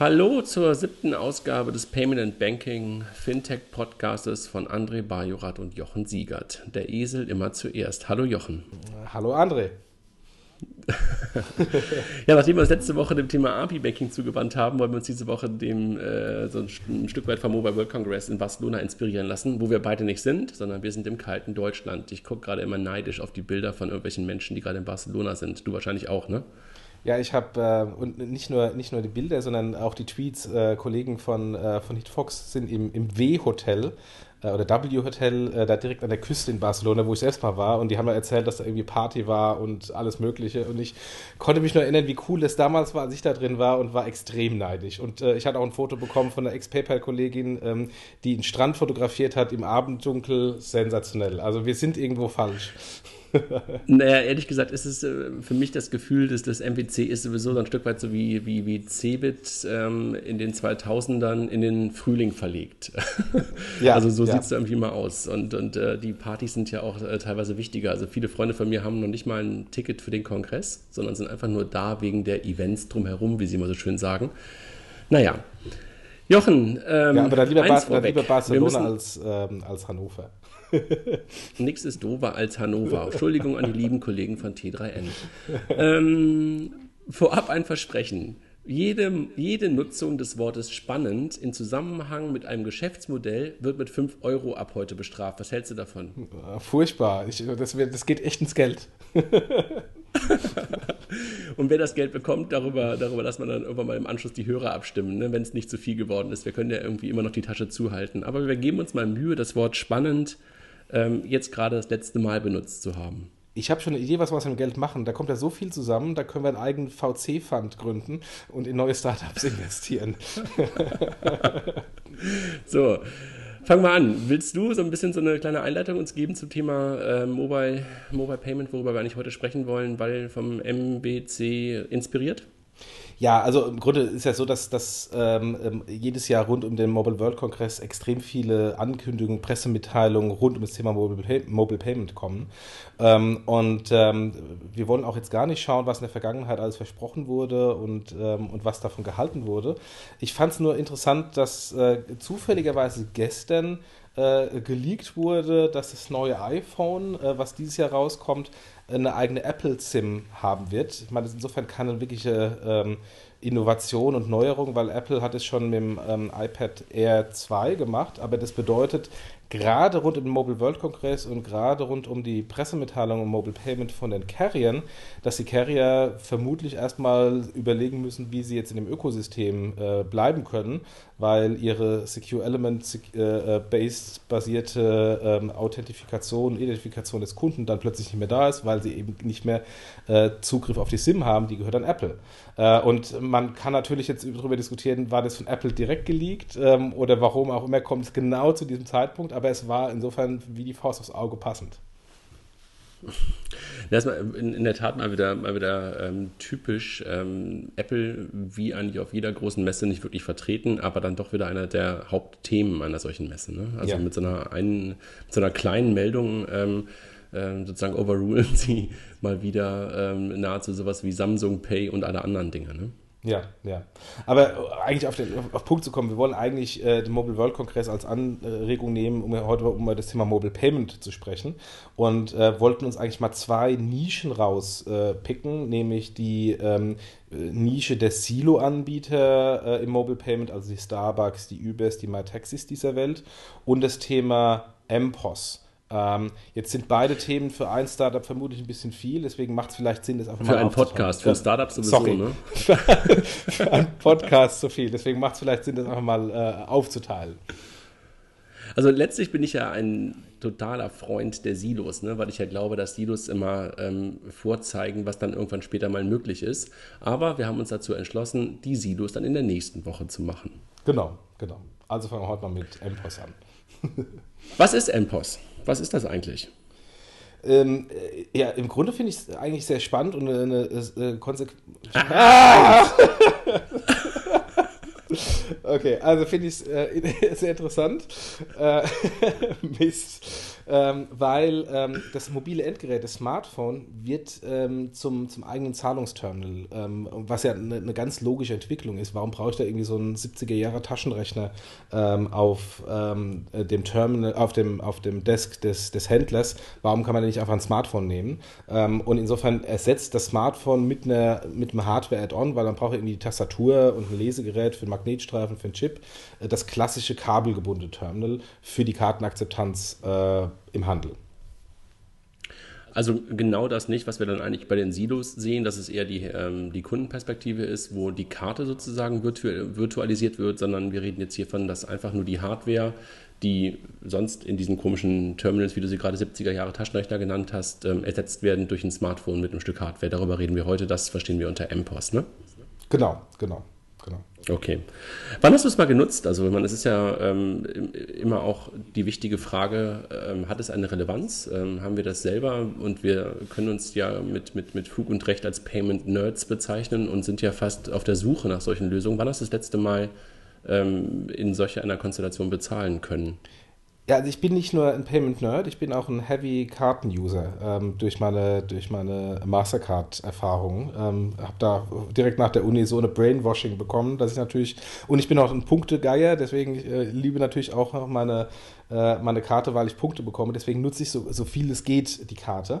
Hallo zur siebten Ausgabe des Payment and Banking Fintech Podcastes von André Bajorat und Jochen Siegert. Der Esel immer zuerst. Hallo Jochen. Hallo André. ja, nachdem wir uns letzte Woche dem Thema API-Banking zugewandt haben, wollen wir uns diese Woche dem äh, so ein, ein, Stück weit vom Mobile World Congress in Barcelona inspirieren lassen, wo wir beide nicht sind, sondern wir sind im kalten Deutschland. Ich gucke gerade immer neidisch auf die Bilder von irgendwelchen Menschen, die gerade in Barcelona sind. Du wahrscheinlich auch, ne? Ja, ich habe äh, und nicht nur, nicht nur die Bilder, sondern auch die Tweets. Äh, Kollegen von, äh, von Hitfox sind im, im W-Hotel äh, oder W-Hotel äh, da direkt an der Küste in Barcelona, wo ich selbst mal war. Und die haben mir erzählt, dass da irgendwie Party war und alles Mögliche. Und ich konnte mich nur erinnern, wie cool es damals war, als ich da drin war und war extrem neidisch. Und äh, ich hatte auch ein Foto bekommen von einer Ex-PayPal-Kollegin, ähm, die einen Strand fotografiert hat im Abenddunkel. Sensationell. Also wir sind irgendwo falsch. naja, ehrlich gesagt ist es äh, für mich das Gefühl, dass das MPC ist sowieso so ein Stück weit so wie, wie, wie Cebit ähm, in den 2000ern in den Frühling verlegt. ja, also so ja. sieht es irgendwie mal aus. Und, und äh, die Partys sind ja auch äh, teilweise wichtiger. Also viele Freunde von mir haben noch nicht mal ein Ticket für den Kongress, sondern sind einfach nur da wegen der Events drumherum, wie sie immer so schön sagen. Naja. Jochen, ähm, ja, aber dann lieber, Bar dann lieber Barcelona als, ähm, als Hannover. Nichts ist dover als Hannover. Entschuldigung an die lieben Kollegen von T3N. Ähm, vorab ein Versprechen. Jede, jede Nutzung des Wortes spannend in Zusammenhang mit einem Geschäftsmodell wird mit 5 Euro ab heute bestraft. Was hältst du davon? Furchtbar. Ich, das, das geht echt ins Geld. Und wer das Geld bekommt, darüber, darüber lassen wir dann irgendwann mal im Anschluss die Hörer abstimmen, ne, wenn es nicht zu viel geworden ist. Wir können ja irgendwie immer noch die Tasche zuhalten. Aber wir geben uns mal Mühe, das Wort spannend ähm, jetzt gerade das letzte Mal benutzt zu haben. Ich habe schon eine Idee, was wir aus dem Geld machen. Da kommt ja so viel zusammen, da können wir einen eigenen VC-Fund gründen und in neue Startups investieren. so, fangen wir an. Willst du so ein bisschen so eine kleine Einleitung uns geben zum Thema äh, Mobile, Mobile Payment, worüber wir eigentlich heute sprechen wollen, weil vom MBC inspiriert? Ja, also im Grunde ist ja so, dass, dass ähm, ähm, jedes Jahr rund um den Mobile World Congress extrem viele Ankündigungen, Pressemitteilungen rund um das Thema Mobile, Pay Mobile Payment kommen. Ähm, und ähm, wir wollen auch jetzt gar nicht schauen, was in der Vergangenheit alles versprochen wurde und, ähm, und was davon gehalten wurde. Ich fand es nur interessant, dass äh, zufälligerweise gestern äh, geleakt wurde, dass das neue iPhone, äh, was dieses Jahr rauskommt, eine eigene Apple-SIM haben wird. Ich meine, das ist insofern keine wirkliche ähm, Innovation und Neuerung, weil Apple hat es schon mit dem ähm, iPad Air 2 gemacht, aber das bedeutet, gerade rund um den Mobile World Congress und gerade rund um die Pressemitteilung um Mobile Payment von den Carriern, dass die Carrier vermutlich erstmal überlegen müssen, wie sie jetzt in dem Ökosystem äh, bleiben können, weil ihre Secure Element äh, äh, based basierte ähm, Authentifikation, Identifikation des Kunden dann plötzlich nicht mehr da ist, weil sie eben nicht mehr äh, Zugriff auf die SIM haben, die gehört an Apple. Äh, und man kann natürlich jetzt darüber diskutieren, war das von Apple direkt geleakt ähm, oder warum auch immer kommt es genau zu diesem Zeitpunkt, aber es war insofern wie die Faust aufs Auge passend. Das ist in, der Tat mal wieder, mal wieder ähm, typisch. Ähm, Apple, wie eigentlich auf jeder großen Messe, nicht wirklich vertreten, aber dann doch wieder einer der Hauptthemen einer solchen Messe. Ne? Also ja. mit, so einer einen, mit so einer kleinen Meldung ähm, ähm, sozusagen overrulen sie mal wieder ähm, nahezu sowas wie Samsung Pay und alle anderen Dinge. Ne? Ja, ja. Aber äh, eigentlich auf den auf Punkt zu kommen, wir wollen eigentlich äh, den Mobile World Congress als Anregung nehmen, um heute um über das Thema Mobile Payment zu sprechen. Und äh, wollten uns eigentlich mal zwei Nischen rauspicken, äh, nämlich die ähm, äh, Nische der Silo-Anbieter äh, im Mobile Payment, also die Starbucks, die Ubers, die MyTaxis dieser Welt und das Thema MPOS. Ähm, jetzt sind beide Themen für ein Startup vermutlich ein bisschen viel, deswegen macht es vielleicht Sinn, das einfach für mal Für einen Podcast, für ein Startup sowieso, Sorry. ne? für einen Podcast so viel, deswegen macht es vielleicht Sinn, das einfach mal äh, aufzuteilen. Also letztlich bin ich ja ein totaler Freund der Silos, ne? weil ich ja glaube, dass Silos immer ähm, vorzeigen, was dann irgendwann später mal möglich ist. Aber wir haben uns dazu entschlossen, die Silos dann in der nächsten Woche zu machen. Genau, genau. Also fangen wir heute mal mit MPOS an. was ist MPOS? Was ist das eigentlich? Ähm, äh, ja, im Grunde finde ich es eigentlich sehr spannend und eine, eine, eine Konsequenz. Ah! okay, also finde ich es äh, sehr interessant. Äh, Mist. ähm, weil ähm, das mobile Endgerät, das Smartphone, wird ähm, zum, zum eigenen Zahlungsterminal, ähm, was ja eine, eine, ganz logische Entwicklung ist. Warum brauche ich da irgendwie so einen 70er-Jahre Taschenrechner ähm, auf ähm, dem Terminal, auf dem, auf dem Desk des, des Händlers? Warum kann man nicht einfach ein Smartphone nehmen? und insofern ersetzt das Smartphone mit, einer, mit einem Hardware-Add-on, weil dann brauche ich irgendwie die Tastatur und ein Lesegerät für einen Magnetstreifen, für einen Chip, äh, das klassische kabelgebundene Terminal für die Kartenakzeptanz äh, im Handel. Also genau das nicht, was wir dann eigentlich bei den Silos sehen, dass es eher die, ähm, die Kundenperspektive ist, wo die Karte sozusagen virtu virtualisiert wird, sondern wir reden jetzt hiervon, dass einfach nur die Hardware, die sonst in diesen komischen Terminals, wie du sie gerade 70er Jahre Taschenrechner genannt hast, ähm, ersetzt werden durch ein Smartphone mit einem Stück Hardware. Darüber reden wir heute, das verstehen wir unter MPOS, ne? Genau, genau. Genau. Okay. Wann hast du es mal genutzt? Also, meine, es ist ja ähm, immer auch die wichtige Frage, ähm, hat es eine Relevanz? Ähm, haben wir das selber? Und wir können uns ja mit, mit, mit Fug und Recht als Payment Nerds bezeichnen und sind ja fast auf der Suche nach solchen Lösungen. Wann hast du das letzte Mal ähm, in solch einer Konstellation bezahlen können? Ja, also ich bin nicht nur ein Payment-Nerd, ich bin auch ein Heavy-Karten-User ähm, durch meine, durch meine Mastercard-Erfahrung. Ähm, habe da direkt nach der Uni so eine Brainwashing bekommen, dass ich natürlich, und ich bin auch ein Punktegeier, deswegen äh, liebe natürlich auch meine, äh, meine Karte, weil ich Punkte bekomme. Deswegen nutze ich so, so viel es geht die Karte.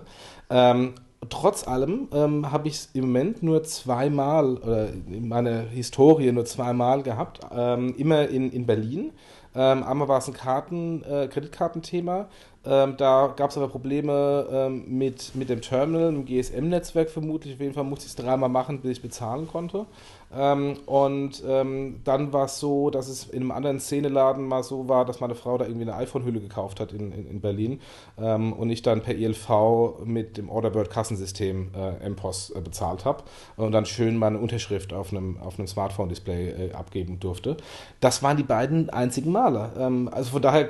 Ähm, trotz allem ähm, habe ich es im Moment nur zweimal, oder in meiner Historie nur zweimal gehabt, ähm, immer in, in Berlin. Ähm, einmal war es ein Karten, äh, Kreditkartenthema. Ähm, da gab es aber Probleme ähm, mit, mit dem Terminal, dem GSM-Netzwerk vermutlich. Auf jeden Fall musste ich es dreimal machen, bis ich bezahlen konnte. Ähm, und ähm, dann war es so, dass es in einem anderen Szeneladen mal so war, dass meine Frau da irgendwie eine iPhone-Hülle gekauft hat in, in, in Berlin ähm, und ich dann per ELV mit dem Orderbird-Kassensystem äh, MPOS äh, bezahlt habe und dann schön meine Unterschrift auf einem, auf einem Smartphone-Display äh, abgeben durfte. Das waren die beiden einzigen Male. Ähm, also von daher,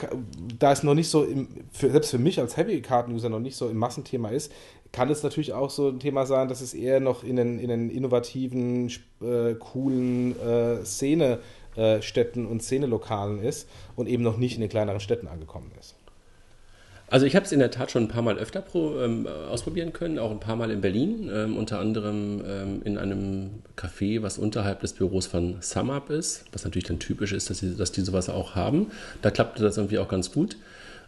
da es noch nicht so, im, für, selbst für mich als Heavy-Karten-User noch nicht so im Massenthema ist, kann es natürlich auch so ein Thema sein, dass es eher noch in den, in den innovativen, äh, coolen äh, Szene-Städten äh, und Szenelokalen ist und eben noch nicht in den kleineren Städten angekommen ist. Also ich habe es in der Tat schon ein paar Mal öfter pro, ähm, ausprobieren können, auch ein paar Mal in Berlin, ähm, unter anderem ähm, in einem Café, was unterhalb des Büros von SumUp ist, was natürlich dann typisch ist, dass, sie, dass die sowas auch haben. Da klappte das irgendwie auch ganz gut.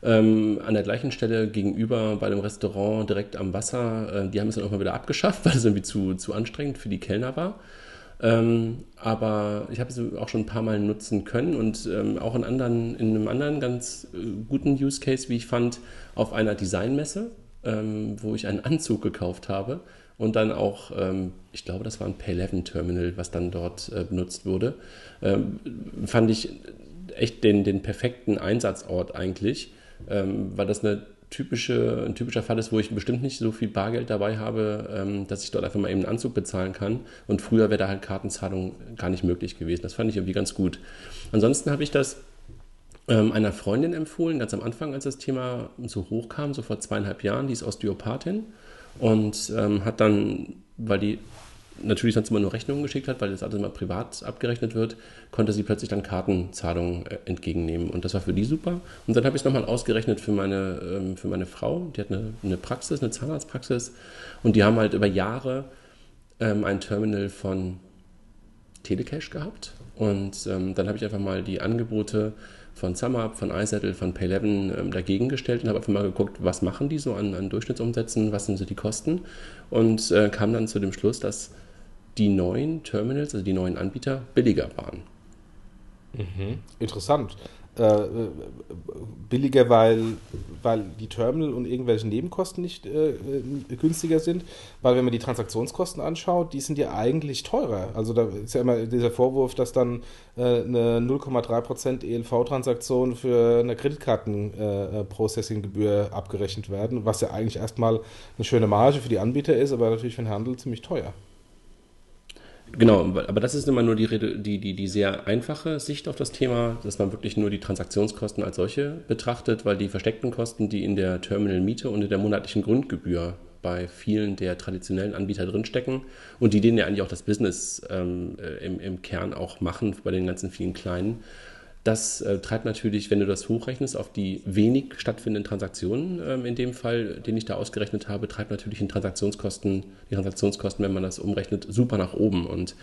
Ähm, an der gleichen Stelle gegenüber bei dem Restaurant direkt am Wasser, äh, die haben es dann auch mal wieder abgeschafft, weil es irgendwie zu, zu anstrengend für die Kellner war. Ähm, aber ich habe es auch schon ein paar Mal nutzen können und ähm, auch in, anderen, in einem anderen ganz äh, guten Use Case, wie ich fand, auf einer Designmesse, ähm, wo ich einen Anzug gekauft habe und dann auch, ähm, ich glaube, das war ein Pay11-Terminal, was dann dort äh, benutzt wurde, ähm, fand ich echt den, den perfekten Einsatzort eigentlich ähm, weil das eine typische, ein typischer Fall ist, wo ich bestimmt nicht so viel Bargeld dabei habe, ähm, dass ich dort einfach mal eben einen Anzug bezahlen kann. Und früher wäre da halt Kartenzahlung gar nicht möglich gewesen. Das fand ich irgendwie ganz gut. Ansonsten habe ich das ähm, einer Freundin empfohlen, ganz am Anfang, als das Thema so hoch kam, so vor zweieinhalb Jahren, die ist Osteopathin und ähm, hat dann, weil die natürlich sonst immer nur Rechnungen geschickt hat, weil das alles immer privat abgerechnet wird, konnte sie plötzlich dann Kartenzahlungen äh, entgegennehmen. Und das war für die super. Und dann habe ich es nochmal ausgerechnet für meine, ähm, für meine Frau. Die hat eine, eine Praxis, eine Zahnarztpraxis. Und die haben halt über Jahre ähm, ein Terminal von Telecash gehabt. Und ähm, dann habe ich einfach mal die Angebote von SumUp, von iSettle, von Pay11 ähm, dagegen gestellt und habe einfach mal geguckt, was machen die so an, an Durchschnittsumsätzen, was sind so die Kosten und äh, kam dann zu dem Schluss, dass die neuen Terminals, also die neuen Anbieter, billiger waren. Mhm. Interessant. Äh, äh, billiger, weil, weil die Terminal und irgendwelche Nebenkosten nicht äh, äh, günstiger sind. Weil wenn man die Transaktionskosten anschaut, die sind ja eigentlich teurer. Also da ist ja immer dieser Vorwurf, dass dann äh, eine 0,3% ELV-Transaktion für eine Kreditkarten-Processing-Gebühr äh, abgerechnet werden, was ja eigentlich erstmal eine schöne Marge für die Anbieter ist, aber natürlich für den Handel ziemlich teuer. Genau, aber das ist immer nur die, die, die, die sehr einfache Sicht auf das Thema, dass man wirklich nur die Transaktionskosten als solche betrachtet, weil die versteckten Kosten, die in der Terminal-Miete und in der monatlichen Grundgebühr bei vielen der traditionellen Anbieter drinstecken und die denen ja eigentlich auch das Business ähm, äh, im, im Kern auch machen, bei den ganzen vielen kleinen, Das äh, treibt natürlich, wenn du das hochrechnest auf die wenig stattfindenden Transaktionen, ähm, in dem Fall, den ich da ausgerechnet habe, treibt natürlich die Transaktionskosten, die Transaktionskosten, wenn man das umrechnet, super nach oben. Und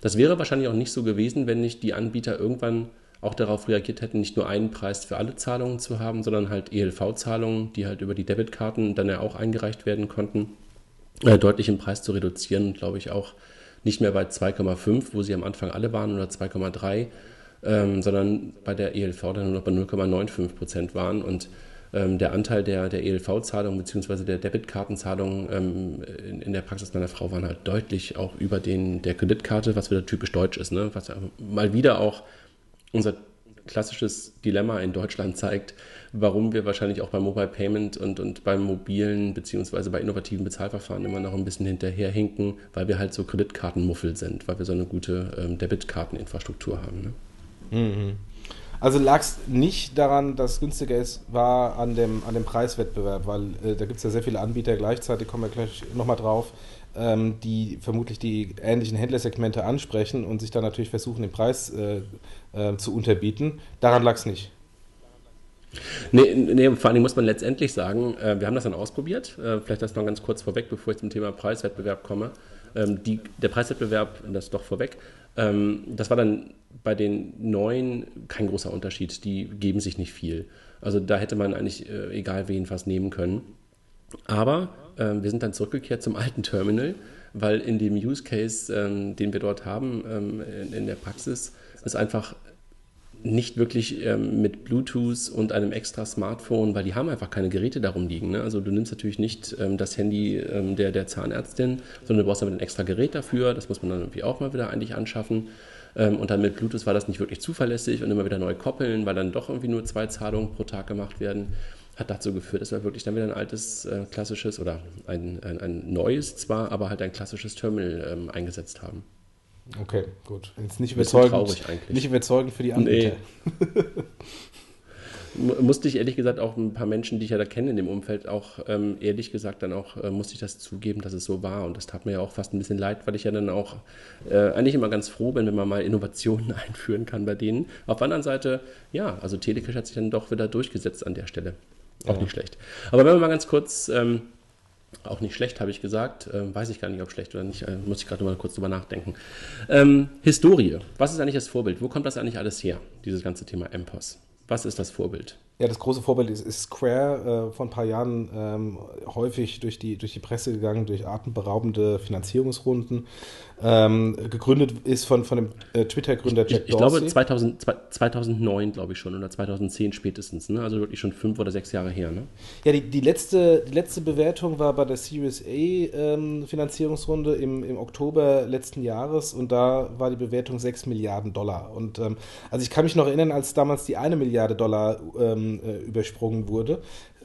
das wäre wahrscheinlich auch nicht so gewesen, wenn nicht die Anbieter irgendwann auch darauf reagiert hätten, nicht nur einen Preis für alle Zahlungen zu haben, sondern halt ELV-Zahlungen, die halt über die Debitkarten dann ja auch eingereicht werden konnten, äh, deutlich im Preis zu reduzieren, glaube ich auch nicht mehr bei 2,5, wo sie am Anfang alle waren, oder 2,3, ähm, sondern bei der ELV dann nur noch bei 0,95 Prozent waren und ähm, der Anteil der, der ELV-Zahlung bzw. der Debitkartenzahlung ähm, in, in, der Praxis meiner Frau waren halt deutlich auch über den der Kreditkarte, was wieder typisch deutsch ist, ne? was mal wieder auch unser klassisches Dilemma in Deutschland zeigt, warum wir wahrscheinlich auch beim Mobile Payment und, und beim mobilen bzw. bei innovativen Bezahlverfahren immer noch ein bisschen hinterherhinken, weil wir halt so Kreditkartenmuffel sind, weil wir so eine gute ähm, Debitkarteninfrastruktur haben. Ne? Mhm. Also lag es nicht daran, dass es günstiger ist, war an dem, an dem Preiswettbewerb, weil äh, da gibt es ja sehr viele Anbieter gleichzeitig, kommen wir gleich nochmal drauf, ähm, die vermutlich die ähnlichen Händlersegmente ansprechen und sich dann natürlich versuchen, den Preis äh, äh, zu unterbieten. Daran lag es nicht. Nee, nee, vor allem muss man letztendlich sagen, äh, wir haben das dann ausprobiert. Äh, vielleicht das noch ganz kurz vorweg, bevor ich zum Thema Preiswettbewerb komme. Ähm, die, der Preiswettbewerb, das doch vorweg, ähm, das war dann bei den neuen kein großer Unterschied. Die geben sich nicht viel. Also da hätte man eigentlich äh, egal wen was nehmen können. Aber ähm, wir sind dann zurückgekehrt zum alten Terminal, weil in dem Use Case, ähm, den wir dort haben ähm, in, in, der Praxis, ist einfach nicht wirklich ähm, mit Bluetooth und einem extra Smartphone, weil die haben einfach keine Geräte darum liegen. Ne? Also du nimmst natürlich nicht ähm, das Handy ähm, der, der Zahnärztin, sondern du brauchst damit ein extra Gerät dafür. Das muss man dann irgendwie auch mal wieder eigentlich anschaffen. und dann mit Bluetooth war das nicht wirklich zuverlässig und immer wieder neu koppeln, weil dann doch irgendwie nur zwei Zahlungen pro Tag gemacht werden hat dazu geführt, dass wir wirklich dann wieder ein altes, äh, klassisches oder ein, ein, ein, neues zwar, aber halt ein klassisches Terminal ähm, eingesetzt haben. Okay, gut. Jetzt nicht überzeugend, nicht überzeugend für die Anbieter. Nee. musste ich ehrlich gesagt auch ein paar Menschen, die ich ja da kenne in dem Umfeld, auch ähm, ehrlich gesagt dann auch, äh, musste ich das zugeben, dass es so war. Und das tat mir ja auch fast ein bisschen leid, weil ich ja dann auch äh, eigentlich immer ganz froh bin, wenn man mal Innovationen einführen kann bei denen. Auf der anderen Seite, ja, also Telecash hat sich dann doch wieder durchgesetzt an der Stelle. Auch ja. nicht schlecht. Aber wenn wir mal ganz kurz, ähm, auch nicht schlecht, habe ich gesagt, ähm, weiß ich gar nicht, ob schlecht oder nicht, äh, muss ich gerade mal kurz drüber nachdenken. Ähm, Historie. Was ist eigentlich das Vorbild? Wo kommt das eigentlich alles her, dieses ganze Thema MPOS? Was ist das Vorbild? Ja, das große Vorbild ist, ist Square, äh, vor ein paar Jahren ähm, häufig durch die, durch die Presse gegangen, durch atemberaubende Finanzierungsrunden. Ähm, gegründet ist von, von dem äh, Twitter-Gründer Jack ich, ich Dorsey. Ich glaube 2000, 2009, glaube ich schon, oder 2010 spätestens. Ne? Also wirklich schon fünf oder sechs Jahre her. Ne? Ja, die, die, letzte, die letzte Bewertung war bei der Series A ähm, Finanzierungsrunde im, im Oktober letzten Jahres und da war die Bewertung 6 Milliarden Dollar. Und ähm, also ich kann mich noch erinnern, als damals die eine Milliarde Dollar ähm, äh, übersprungen wurde,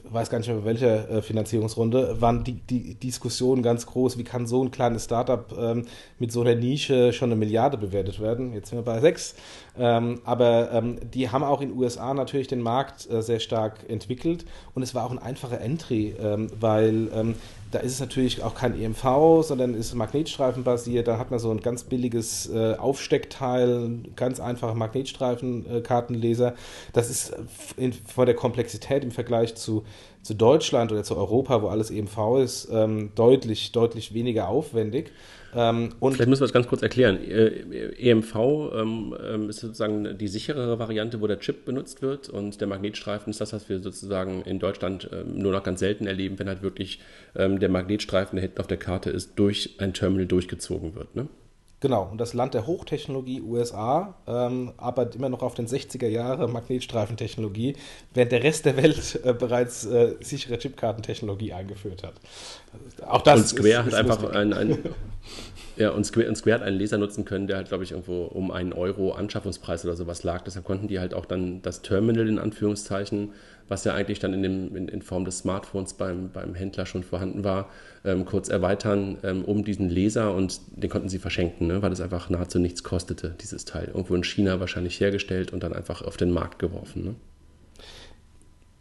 weiß gar nicht mehr, welcher äh, Finanzierungsrunde, waren die, die Diskussionen ganz groß, wie kann so ein kleines Startup ähm, mit so einer Nische schon eine Milliarde bewertet werden. Jetzt sind wir bei sechs. Ähm, aber ähm, die haben auch in den USA natürlich den Markt äh, sehr stark entwickelt und es war auch ein einfacher Entry, ähm, weil ähm, da ist es natürlich auch kein EMV, sondern ist magnetstreifenbasiert. Da hat man so ein ganz billiges äh, Aufsteckteil, ganz einfache Magnetstreifenkartenleser. das ist äh, in, von der Komplexität im Vergleich zu, zu Deutschland oder zu Europa, wo alles EMV ist, ähm, deutlich, deutlich weniger aufwendig. Ähm, Vielleicht müssen wir das ganz kurz erklären. EMV ähm, ähm, ist sozusagen die sicherere Variante, wo der Chip benutzt wird und der Magnetstreifen ist das, was wir sozusagen in Deutschland ähm, nur noch ganz selten erleben, wenn halt wirklich ähm, der Magnetstreifen, der hinten auf der Karte ist, durch ein Terminal durchgezogen wird. Ne? Genau, und das Land der Hochtechnologie USA ähm, arbeitet immer noch auf den 60er Jahre Magnetstreifentechnologie, während der Rest der Welt äh, bereits äh, sichere Chipkartentechnologie eingeführt hat. Auch das und Square ist, ist hat einfach ein, ein Ja, und Square, und Square hat einen Laser nutzen können, der halt, glaube ich, irgendwo um einen Euro Anschaffungspreis oder sowas lag. Deshalb konnten die halt auch dann das Terminal in Anführungszeichen, was ja eigentlich dann in, dem, in, in Form des Smartphones beim, beim Händler schon vorhanden war, ähm, kurz erweitern ähm, um diesen Laser und den konnten sie verschenken, ne, weil es einfach nahezu nichts kostete, dieses Teil. Irgendwo in China wahrscheinlich hergestellt und dann einfach auf den Markt geworfen. Ne?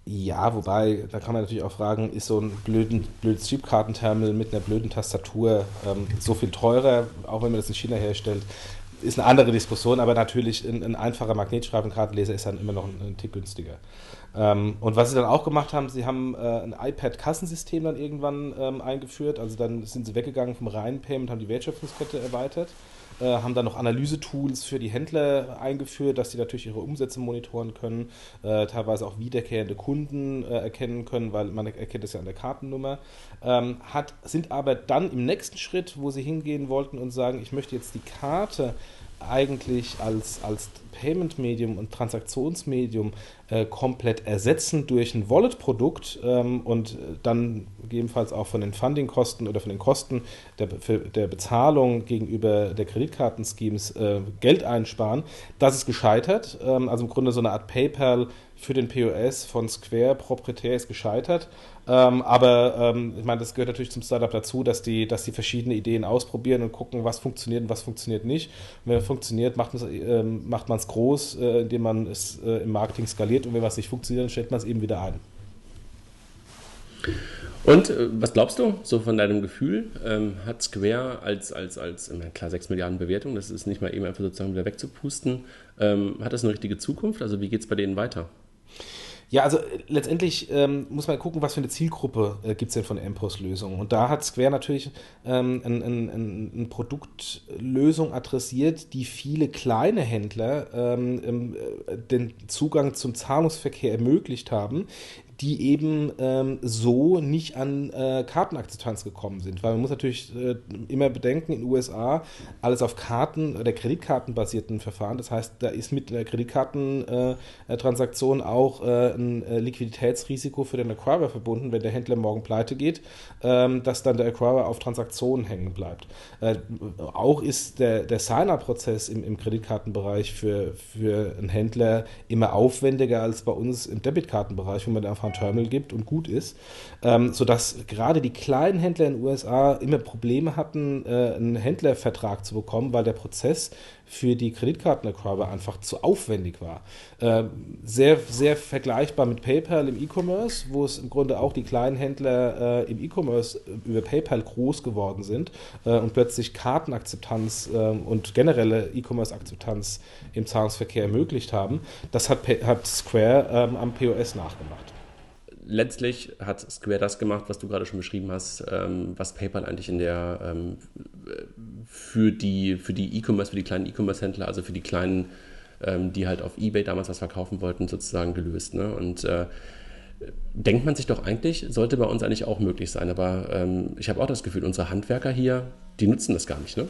Ja, wobei, da kann man natürlich auch fragen, ist so ein blöden, blödes Chipkartenterminal mit einer blöden Tastatur ähm, so viel teurer, auch wenn man das in China herstellt? ist eine andere Diskussion, aber natürlich ein, ein einfacher Magnetstreifenkartenleser ist dann immer noch ein, ein Tick günstiger. Ähm, und was sie dann auch gemacht haben, sie haben äh, ein iPad-Kassensystem dann irgendwann ähm, eingeführt. Also dann sind sie weggegangen vom reinen Payment, haben die Wertschöpfungskette erweitert. Äh, haben dann noch Analysetools für die Händler eingeführt, dass sie natürlich ihre Umsätze monitoren können, äh, teilweise auch wiederkehrende Kunden äh, erkennen können, weil man erkennt das ja an der Kartennummer. Ähm, hat, sind aber dann im nächsten Schritt, wo sie hingehen wollten und sagen, ich möchte jetzt die Karte eigentlich als, als Payment-Medium und Transaktionsmedium äh, komplett ersetzen durch ein Wallet-Produkt ähm, und dann gegebenenfalls auch von den Funding-Kosten oder von den Kosten der, der Bezahlung gegenüber der Kreditkartenschemes äh, Geld einsparen. Das ist gescheitert. Ähm, also im Grunde so eine Art PayPal für den POS von Square proprietär ist gescheitert. Ähm, aber ähm, ich meine, das gehört natürlich zum Startup dazu, dass die, dass die verschiedene Ideen ausprobieren und gucken, was funktioniert und was funktioniert nicht. Und wenn es funktioniert, macht ähm, man es groß, äh, indem man es äh, im Marketing skaliert und wenn was nicht funktioniert, dann stellt man es eben wieder ein. Und äh, was glaubst du, so von deinem Gefühl, ähm, hat Square als, als, als, klar, 6 Milliarden Bewertung, das ist nicht mal eben einfach sozusagen wieder wegzupusten, ähm, hat das eine richtige Zukunft? Also wie geht es bei denen weiter? Ja, also äh, letztendlich ähm, muss man gucken, was für eine Zielgruppe äh, gibt es denn von MPOS-Lösungen. Und da hat Square natürlich ähm, eine ein, ein Produktlösung adressiert, die viele kleine Händler ähm, äh, den Zugang zum Zahlungsverkehr ermöglicht haben, die eben ähm, so nicht an äh, Kartenakzeptanz gekommen sind. Weil man muss natürlich äh, immer bedenken, in den USA alles auf Karten oder Kreditkartenbasierten Verfahren. Das heißt, da ist mit einer Kreditkartentransaktion äh, auch äh, ein äh, Liquiditätsrisiko für den Acquirer verbunden, wenn der Händler morgen pleite geht, ähm, dass dann der Acquirer auf Transaktionen hängen bleibt. Äh, auch ist der, der Signer-Prozess im, im Kreditkartenbereich für, für einen Händler immer aufwendiger als bei uns im Debitkartenbereich, wo man einfach ein Terminal gibt und gut ist, ähm, sodass gerade die kleinen Händler in den USA immer Probleme hatten, äh, einen Händlervertrag zu bekommen, weil der Prozess für die Kreditkartenacquirer einfach zu aufwendig war. Äh, sehr, sehr vergleichbar mit PayPal im E-Commerce, wo es im Grunde auch die kleinen Händler äh, im E-Commerce über PayPal groß geworden sind äh, und plötzlich Kartenakzeptanz äh, und generelle E-Commerce-Akzeptanz im Zahlungsverkehr ermöglicht haben. Das hat, hat Square ähm, am POS nachgemacht letztlich hat Square das gemacht, was du gerade schon beschrieben hast, ähm, was PayPal eigentlich in der ähm, für die für die E-Commerce, für die kleinen E-Commerce-Händler, also für die kleinen, ähm, die halt auf eBay damals was verkaufen wollten, sozusagen gelöst. Ne? Und äh, denkt man sich doch eigentlich, sollte bei uns eigentlich auch möglich sein. Aber ähm, ich habe auch das Gefühl, unsere Handwerker hier, die nutzen das gar nicht, ne?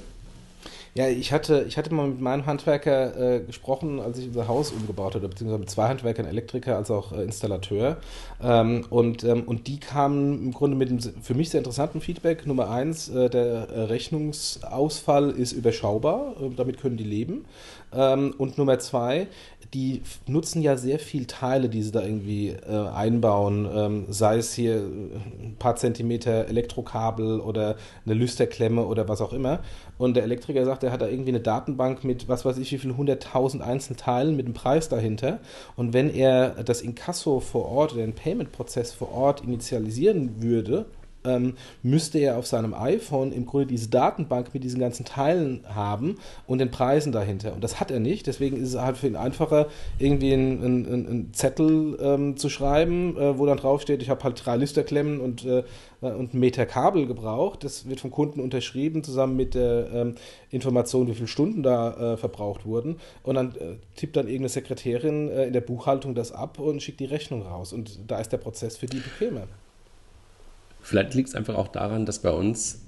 Ja, ich hatte, ich hatte mal mit meinem Handwerker äh, gesprochen, als ich unser Haus umgebaut hatte, beziehungsweise mit zwei Handwerkern, Elektriker als auch äh, Installateur. Ähm, und, ähm, und die kamen im Grunde mit einem für mich sehr interessanten Feedback. Nummer eins, äh, der äh, Rechnungsausfall ist überschaubar, äh, damit können die leben. Ähm, und Nummer zwei, die nutzen ja sehr viel Teile, die sie da irgendwie äh, einbauen, ähm, sei es hier ein paar Zentimeter Elektrokabel oder eine Lüsterklemme oder was auch immer. Und der Elektriker sagt, er hat da irgendwie eine Datenbank mit was weiß ich wie viel hunderttausend Einzelteilen mit einem Preis dahinter. Und wenn er das Inkasso vor Ort oder den Payment-Prozess vor Ort initialisieren würde, ähm, müsste er auf seinem iPhone im Grunde diese Datenbank mit diesen ganzen Teilen haben und den Preisen dahinter. Und das hat er nicht. Deswegen ist es halt für ihn einfacher, irgendwie einen, einen, einen Zettel ähm, zu schreiben, äh, wo dann draufsteht, ich habe halt drei Listerklemmen und, äh, und einen Meter Kabel gebraucht. Das wird vom Kunden unterschrieben, zusammen mit der ähm, Information, wie viele Stunden da äh, verbraucht wurden. Und dann äh, tippt dann irgendeine Sekretärin äh, in der Buchhaltung das ab und schickt die Rechnung raus. Und da ist der Prozess für die bequemer. Vielleicht liegt es einfach auch daran, dass bei uns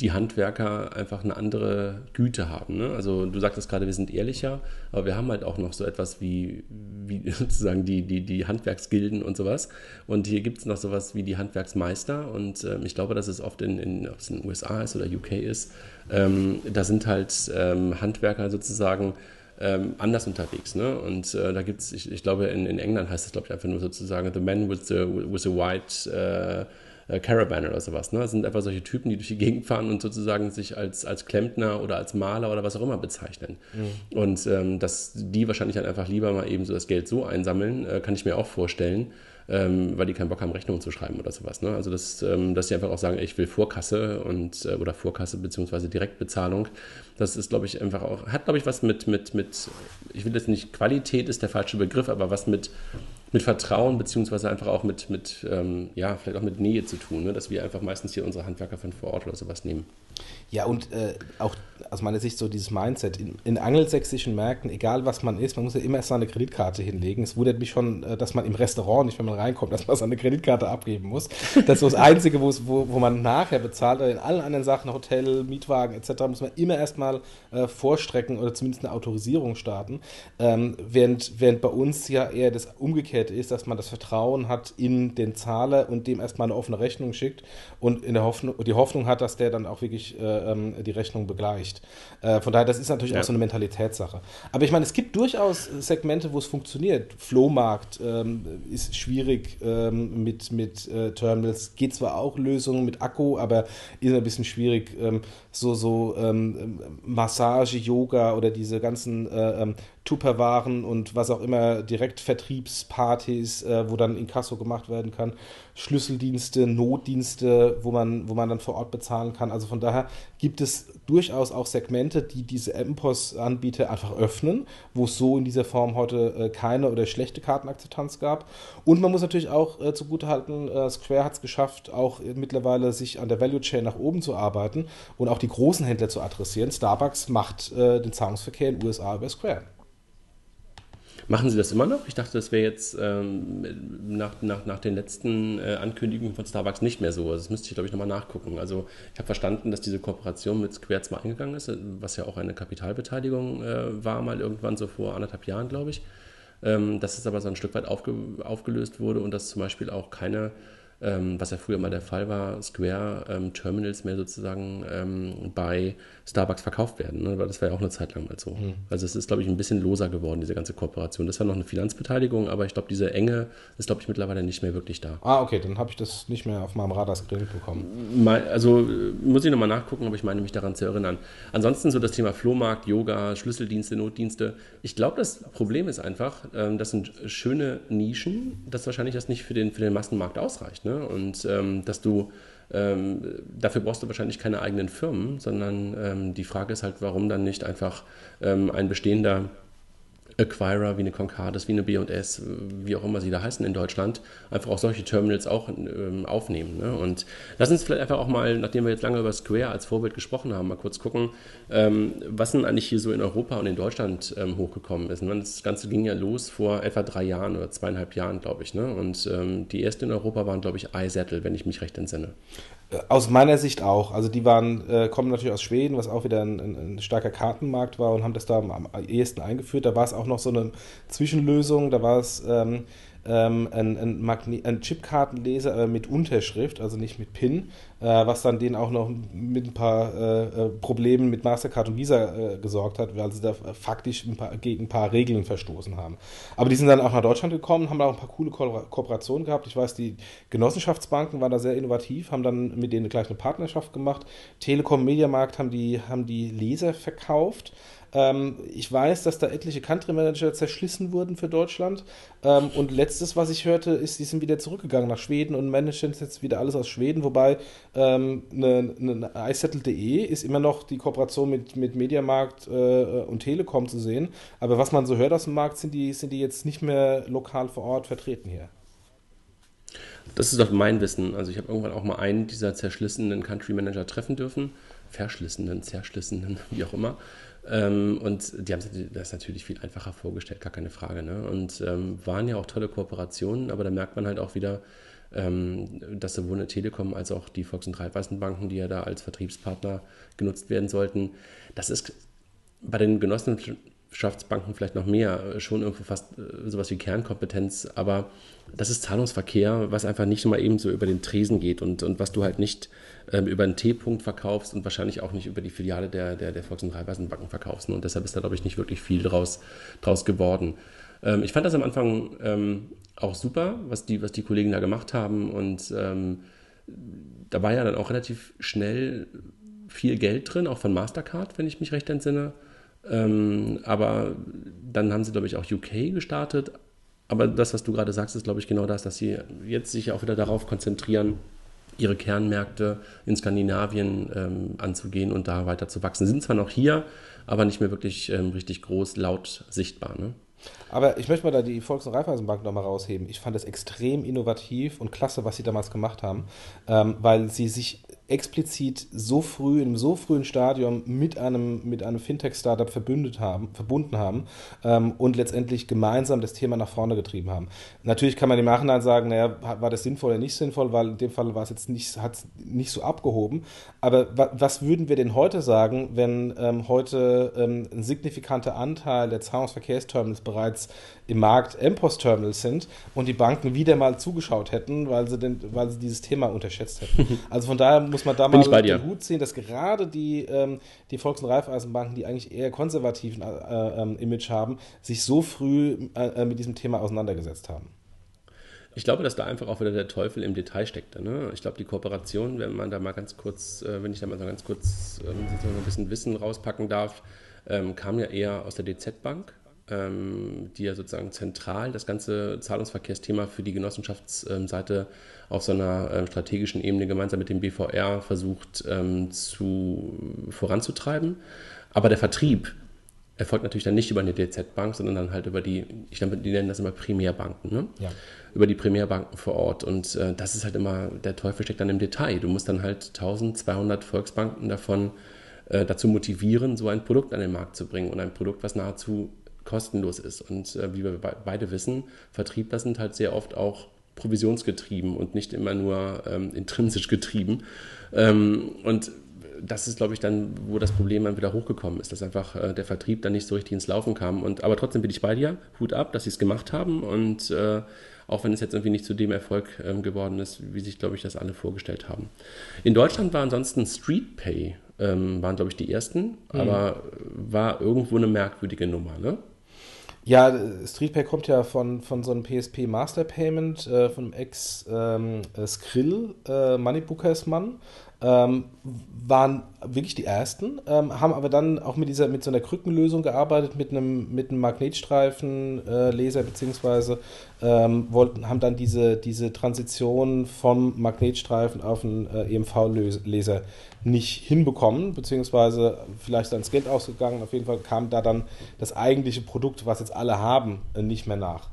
die Handwerker einfach eine andere Güte haben. Ne? Also du sagtest gerade, wir sind ehrlicher, aber wir haben halt auch noch so etwas wie, wie sozusagen die, die, die Handwerksgilden und sowas. Und hier gibt es noch sowas wie die Handwerksmeister. Und ähm, ich glaube, dass es oft in, in, ob es in den USA ist oder UK ist, ähm, da sind halt ähm, Handwerker sozusagen ähm, anders unterwegs. Ne? Und äh, da gibt es, ich, ich, glaube, in, in England heißt es, glaube ich, einfach nur sozusagen The Man with the, with the White äh, äh, Caravan oder sowas. Ne? Das sind einfach solche Typen, die durch die Gegend fahren und sozusagen sich als, als Klempner oder als Maler oder was auch immer bezeichnen. Mhm. Und ähm, dass die wahrscheinlich dann einfach lieber mal eben so das Geld so einsammeln, äh, kann ich mir auch vorstellen. Ähm, weil die keinen Bock haben, Rechnungen zu schreiben oder sowas. Ne? Also, das, ähm, dass sie einfach auch sagen, ich will Vorkasse und, äh, oder Vorkasse beziehungsweise Direktbezahlung. Das ist, glaube ich, einfach auch, hat, glaube ich, was mit, mit, mit, ich will jetzt nicht, Qualität ist der falsche Begriff, aber was mit mit Vertrauen beziehungsweise einfach auch mit, mit ähm, ja, vielleicht auch mit Nähe zu tun, ne? dass wir einfach meistens hier unsere Handwerker von vor Ort oder sowas nehmen. Ja, und äh, auch aus meiner Sicht so dieses Mindset. In, in, angelsächsischen Märkten, egal was man ist, man muss ja immer erst seine Kreditkarte hinlegen. Es wundert mich schon, äh, dass man im Restaurant nicht, wenn man reinkommt, dass man seine Kreditkarte abgeben muss. Das ist so das Einzige, wo, wo man nachher bezahlt. In allen anderen Sachen, Hotel, Mietwagen etc., muss man immer erstmal äh, vorstrecken oder zumindest eine Autorisierung starten. Ähm, während, während bei uns ja eher das Umgekehrte ist, dass man das Vertrauen hat in den Zahler und dem erstmal eine offene Rechnung schickt und in der Hoffnung, die Hoffnung hat, dass der dann auch wirklich äh, ähm, die Rechnung begleicht. Äh, von daher, das ist natürlich ja. auch so eine Mentalitätssache. Aber ich meine, es gibt durchaus Segmente, wo es funktioniert. Flohmarkt ähm, ist schwierig ähm, mit, mit äh, Terminals. Geht zwar auch Lösungen mit Akku, aber ist ein bisschen schwierig. Ähm, so so ähm, Massage, Yoga oder diese ganzen äh, ähm, Tupperwaren und was auch immer, Direktvertriebspartys, äh, wo dann Inkasso gemacht werden kann, Schlüsseldienste, Notdienste, wo man, wo man dann vor Ort bezahlen kann. Also von daher gibt es durchaus auch Segmente, die diese MPOS-Anbieter einfach öffnen, wo es so in dieser Form heute äh, keine oder schlechte Kartenakzeptanz gab. Und man muss natürlich auch äh, zugutehalten, äh, Square hat es geschafft, auch mittlerweile sich an der Value Chain nach oben zu arbeiten und auch die großen Händler zu adressieren. Starbucks macht äh, den Zahlungsverkehr in den USA über Square. Machen Sie das immer noch? Ich dachte, das wäre jetzt ähm, nach, nach, nach den letzten äh, Ankündigungen von Starbucks nicht mehr so. Also das müsste ich, glaube ich, nochmal nachgucken. Also ich habe verstanden, dass diese Kooperation mit Square zwar eingegangen ist, was ja auch eine Kapitalbeteiligung äh, war, mal irgendwann so vor anderthalb Jahren, glaube ich. Ähm, dass es aber so ein Stück weit aufge aufgelöst wurde und dass zum Beispiel auch keine ähm, was ja früher mal der Fall war, Square ähm, Terminals mehr sozusagen ähm, bei Starbucks verkauft werden. Ne? Weil das war ja auch eine Zeit lang mal so. Mhm. Also es ist, glaube ich, ein bisschen loser geworden, diese ganze Kooperation. Das war noch eine Finanzbeteiligung, aber ich glaube, diese Enge ist, glaube ich, mittlerweile nicht mehr wirklich da. Ah, okay, dann habe ich das nicht mehr auf meinem Radarscreen bekommen. Also muss ich nochmal nachgucken, aber ich meine mich daran zu erinnern. Ansonsten so das Thema Flohmarkt, Yoga, Schlüsseldienste, Notdienste. Ich glaube, das Problem ist einfach, ähm, das sind schöne Nischen, dass wahrscheinlich das nicht für den, für den Massenmarkt ausreicht. Ne? Und ähm, dass du ähm, dafür brauchst du wahrscheinlich keine eigenen Firmen, sondern ähm, die Frage ist halt, warum dann nicht einfach ähm, ein bestehender Acquirer wie eine Concardis, wie eine B&S, wie auch immer sie da heißen in Deutschland, einfach auch solche Terminals auch ähm, aufnehmen. Ne? Und lass uns vielleicht einfach auch mal, nachdem wir jetzt lange über Square als Vorbild gesprochen haben, mal kurz gucken, ähm, was denn eigentlich hier so in Europa und in Deutschland ähm, hochgekommen ist. Und das Ganze ging ja los vor etwa drei Jahren oder zweieinhalb Jahren, glaube ich. Ne? Und ähm, die erste in Europa waren, glaube ich, iSettle, wenn ich mich recht entsinne. Äh, aus meiner Sicht auch. Also die waren, äh, kommen natürlich aus Schweden, was auch wieder ein, ein, ein, starker Kartenmarkt war und haben das da am, am ehesten eingeführt. Da war es auch noch so eine Zwischenlösung. Da war es ähm, ähm, ein, ein, Magne ein Chipkartenleser äh, mit Unterschrift, also nicht mit PIN, äh, was dann denen auch noch mit ein paar äh, äh Problemen mit Mastercard und Visa äh, gesorgt hat, weil sie da faktisch ein paar, gegen ein paar Regeln verstoßen haben. Aber die sind dann auch nach Deutschland gekommen, haben da auch ein paar coole Ko Kooperationen gehabt. Ich weiß, die Genossenschaftsbanken waren da sehr innovativ, haben dann mit denen gleich eine Partnerschaft gemacht. Telekom Mediamarkt haben die, haben die Leser verkauft. Ähm, ich weiß, dass da etliche Country Manager zerschlissen wurden für Deutschland. Ähm, und letztes, was ich hörte, ist, die sind wieder zurückgegangen nach Schweden und managen jetzt wieder alles aus Schweden. Wobei ähm, eine, eine iSettle.de ist immer noch die Kooperation mit, mit Mediamarkt äh, und Telekom zu sehen. Aber was man so hört aus dem Markt, sind die, sind die jetzt nicht mehr lokal vor Ort vertreten hier. Das ist doch mein Wissen. Also ich habe irgendwann auch mal einen dieser zerschlissenen Country Manager treffen dürfen. Verschlissenen, zerschlissenen, wie auch immer. Ähm, und die haben das natürlich viel einfacher vorgestellt, gar keine Frage. Ne? Und ähm, waren ja auch tolle Kooperationen, aber da merkt man halt auch wieder, ähm, dass sowohl eine Telekom als auch die Volks- und Raiffeisenbanken, die ja da als Vertriebspartner genutzt werden sollten, das ist bei den Genossenschaftsbanken vielleicht noch mehr, schon irgendwo fast äh, sowas wie Kernkompetenz, aber das ist Zahlungsverkehr, was einfach nicht mal eben so über den Tresen geht und, und was du halt nicht ähm, über einen T-Punkt verkaufst und wahrscheinlich auch nicht über die Filiale der, der, der Volks- und Raiffeisenbanken verkaufst. Und deshalb ist da, glaube ich, nicht wirklich viel draus, draus geworden. Ähm, ich fand das am Anfang ähm, auch super, was die, was die Kollegen da gemacht haben und ähm, da war ja dann auch relativ schnell viel Geld drin, auch von Mastercard, wenn ich mich recht entsinne. Ähm, aber dann haben sie, glaube ich, auch UK gestartet. Aber das, was du gerade sagst, ist, glaube ich, genau das, dass sie jetzt sich auch wieder darauf konzentrieren, ihre Kernmärkte in Skandinavien ähm, anzugehen und da weiter zu wachsen. Sie sind zwar noch hier, aber nicht mehr wirklich ähm, richtig groß, laut sichtbar. Ne? Aber ich möchte mal da die Volks- und Raiffeisenbank nochmal rausheben. Ich fand das extrem innovativ und klasse, was sie damals gemacht haben, ähm, weil sie sich explizit so früh, einem so frühen Stadium mit einem, mit einem Fintech-Startup verbündet haben, verbunden haben ähm, und letztendlich gemeinsam das Thema nach vorne getrieben haben. Natürlich kann man im Nachhinein sagen, naja, war das sinnvoll oder nicht sinnvoll, weil in dem Fall war es jetzt nicht, hat nicht so abgehoben. Aber wa was würden wir denn heute sagen, wenn ähm, heute ähm, ein signifikanter Anteil der Zahlungsverkehrsterminals bereits im Markt MPOS-Terminals sind und die Banken wieder mal zugeschaut hätten, weil sie, den, weil sie dieses Thema unterschätzt hätten. Also von daher muss man da Bin mal den Hut ziehen, dass gerade die, ähm, die Volks- und Raiffeisenbanken, die eigentlich eher konservativen äh, äh, Image haben, sich so früh äh, mit diesem Thema auseinandergesetzt haben. Ich glaube, dass da einfach auch wieder der Teufel im Detail steckte. Ne? Ich glaube, die Kooperation, wenn man da mal ganz kurz, äh, wenn ich da mal so ganz kurz ähm, so ein bisschen Wissen rauspacken darf, ähm, kam ja eher aus der DZ-Bank ähm, die ja sozusagen zentral das ganze Zahlungsverkehrsthema für die Genossenschaftsseite auf so einer äh, strategischen Ebene gemeinsam mit dem BVR versucht ähm, zu, voranzutreiben. Aber der Vertrieb erfolgt natürlich dann nicht über eine DZ-Bank, sondern dann halt über die, ich glaube, die nennen das immer Primärbanken, ne? Ja. über die Primärbanken vor Ort. Und äh, das ist halt immer, der Teufel steckt dann im Detail. Du musst dann halt 1200 Volksbanken davon äh, dazu motivieren, so ein Produkt an den Markt zu bringen und ein Produkt, was nahezu kostenlos ist. Und äh, wie wir beide wissen, Vertriebler sind halt sehr oft auch provisionsgetrieben und nicht immer nur ähm, intrinsisch getrieben. Ähm, und das ist, glaube ich, dann, wo das Problem dann wieder hochgekommen ist, dass einfach äh, der Vertrieb dann nicht so richtig ins Laufen kam. Und, aber trotzdem bin ich bei dir, Hut ab, dass sie es gemacht haben. Und äh, auch wenn es jetzt irgendwie nicht zu dem Erfolg ähm, geworden ist, wie sich, glaube ich, das alle vorgestellt haben. In Deutschland war ansonsten StreetPay, ähm, waren, glaube ich, die ersten, mhm. aber war irgendwo eine merkwürdige Nummer, ne? Ja, StreetPay kommt ja von, von so einem PSP Master Payment äh, von Ex-Skrill ähm, äh, Moneybookers Mann. Ähm, waren wirklich die ersten, ähm, haben aber dann auch mit dieser mit so einer Krückenlösung gearbeitet, mit einem, mit einem Magnetstreifen-Laser, äh, beziehungsweise ähm, wollten, haben dann diese, diese Transition vom Magnetstreifen auf einen äh, EMV-Laser nicht hinbekommen, beziehungsweise vielleicht das Geld ausgegangen. Auf jeden Fall kam da dann das eigentliche Produkt, was jetzt alle haben, äh, nicht mehr nach.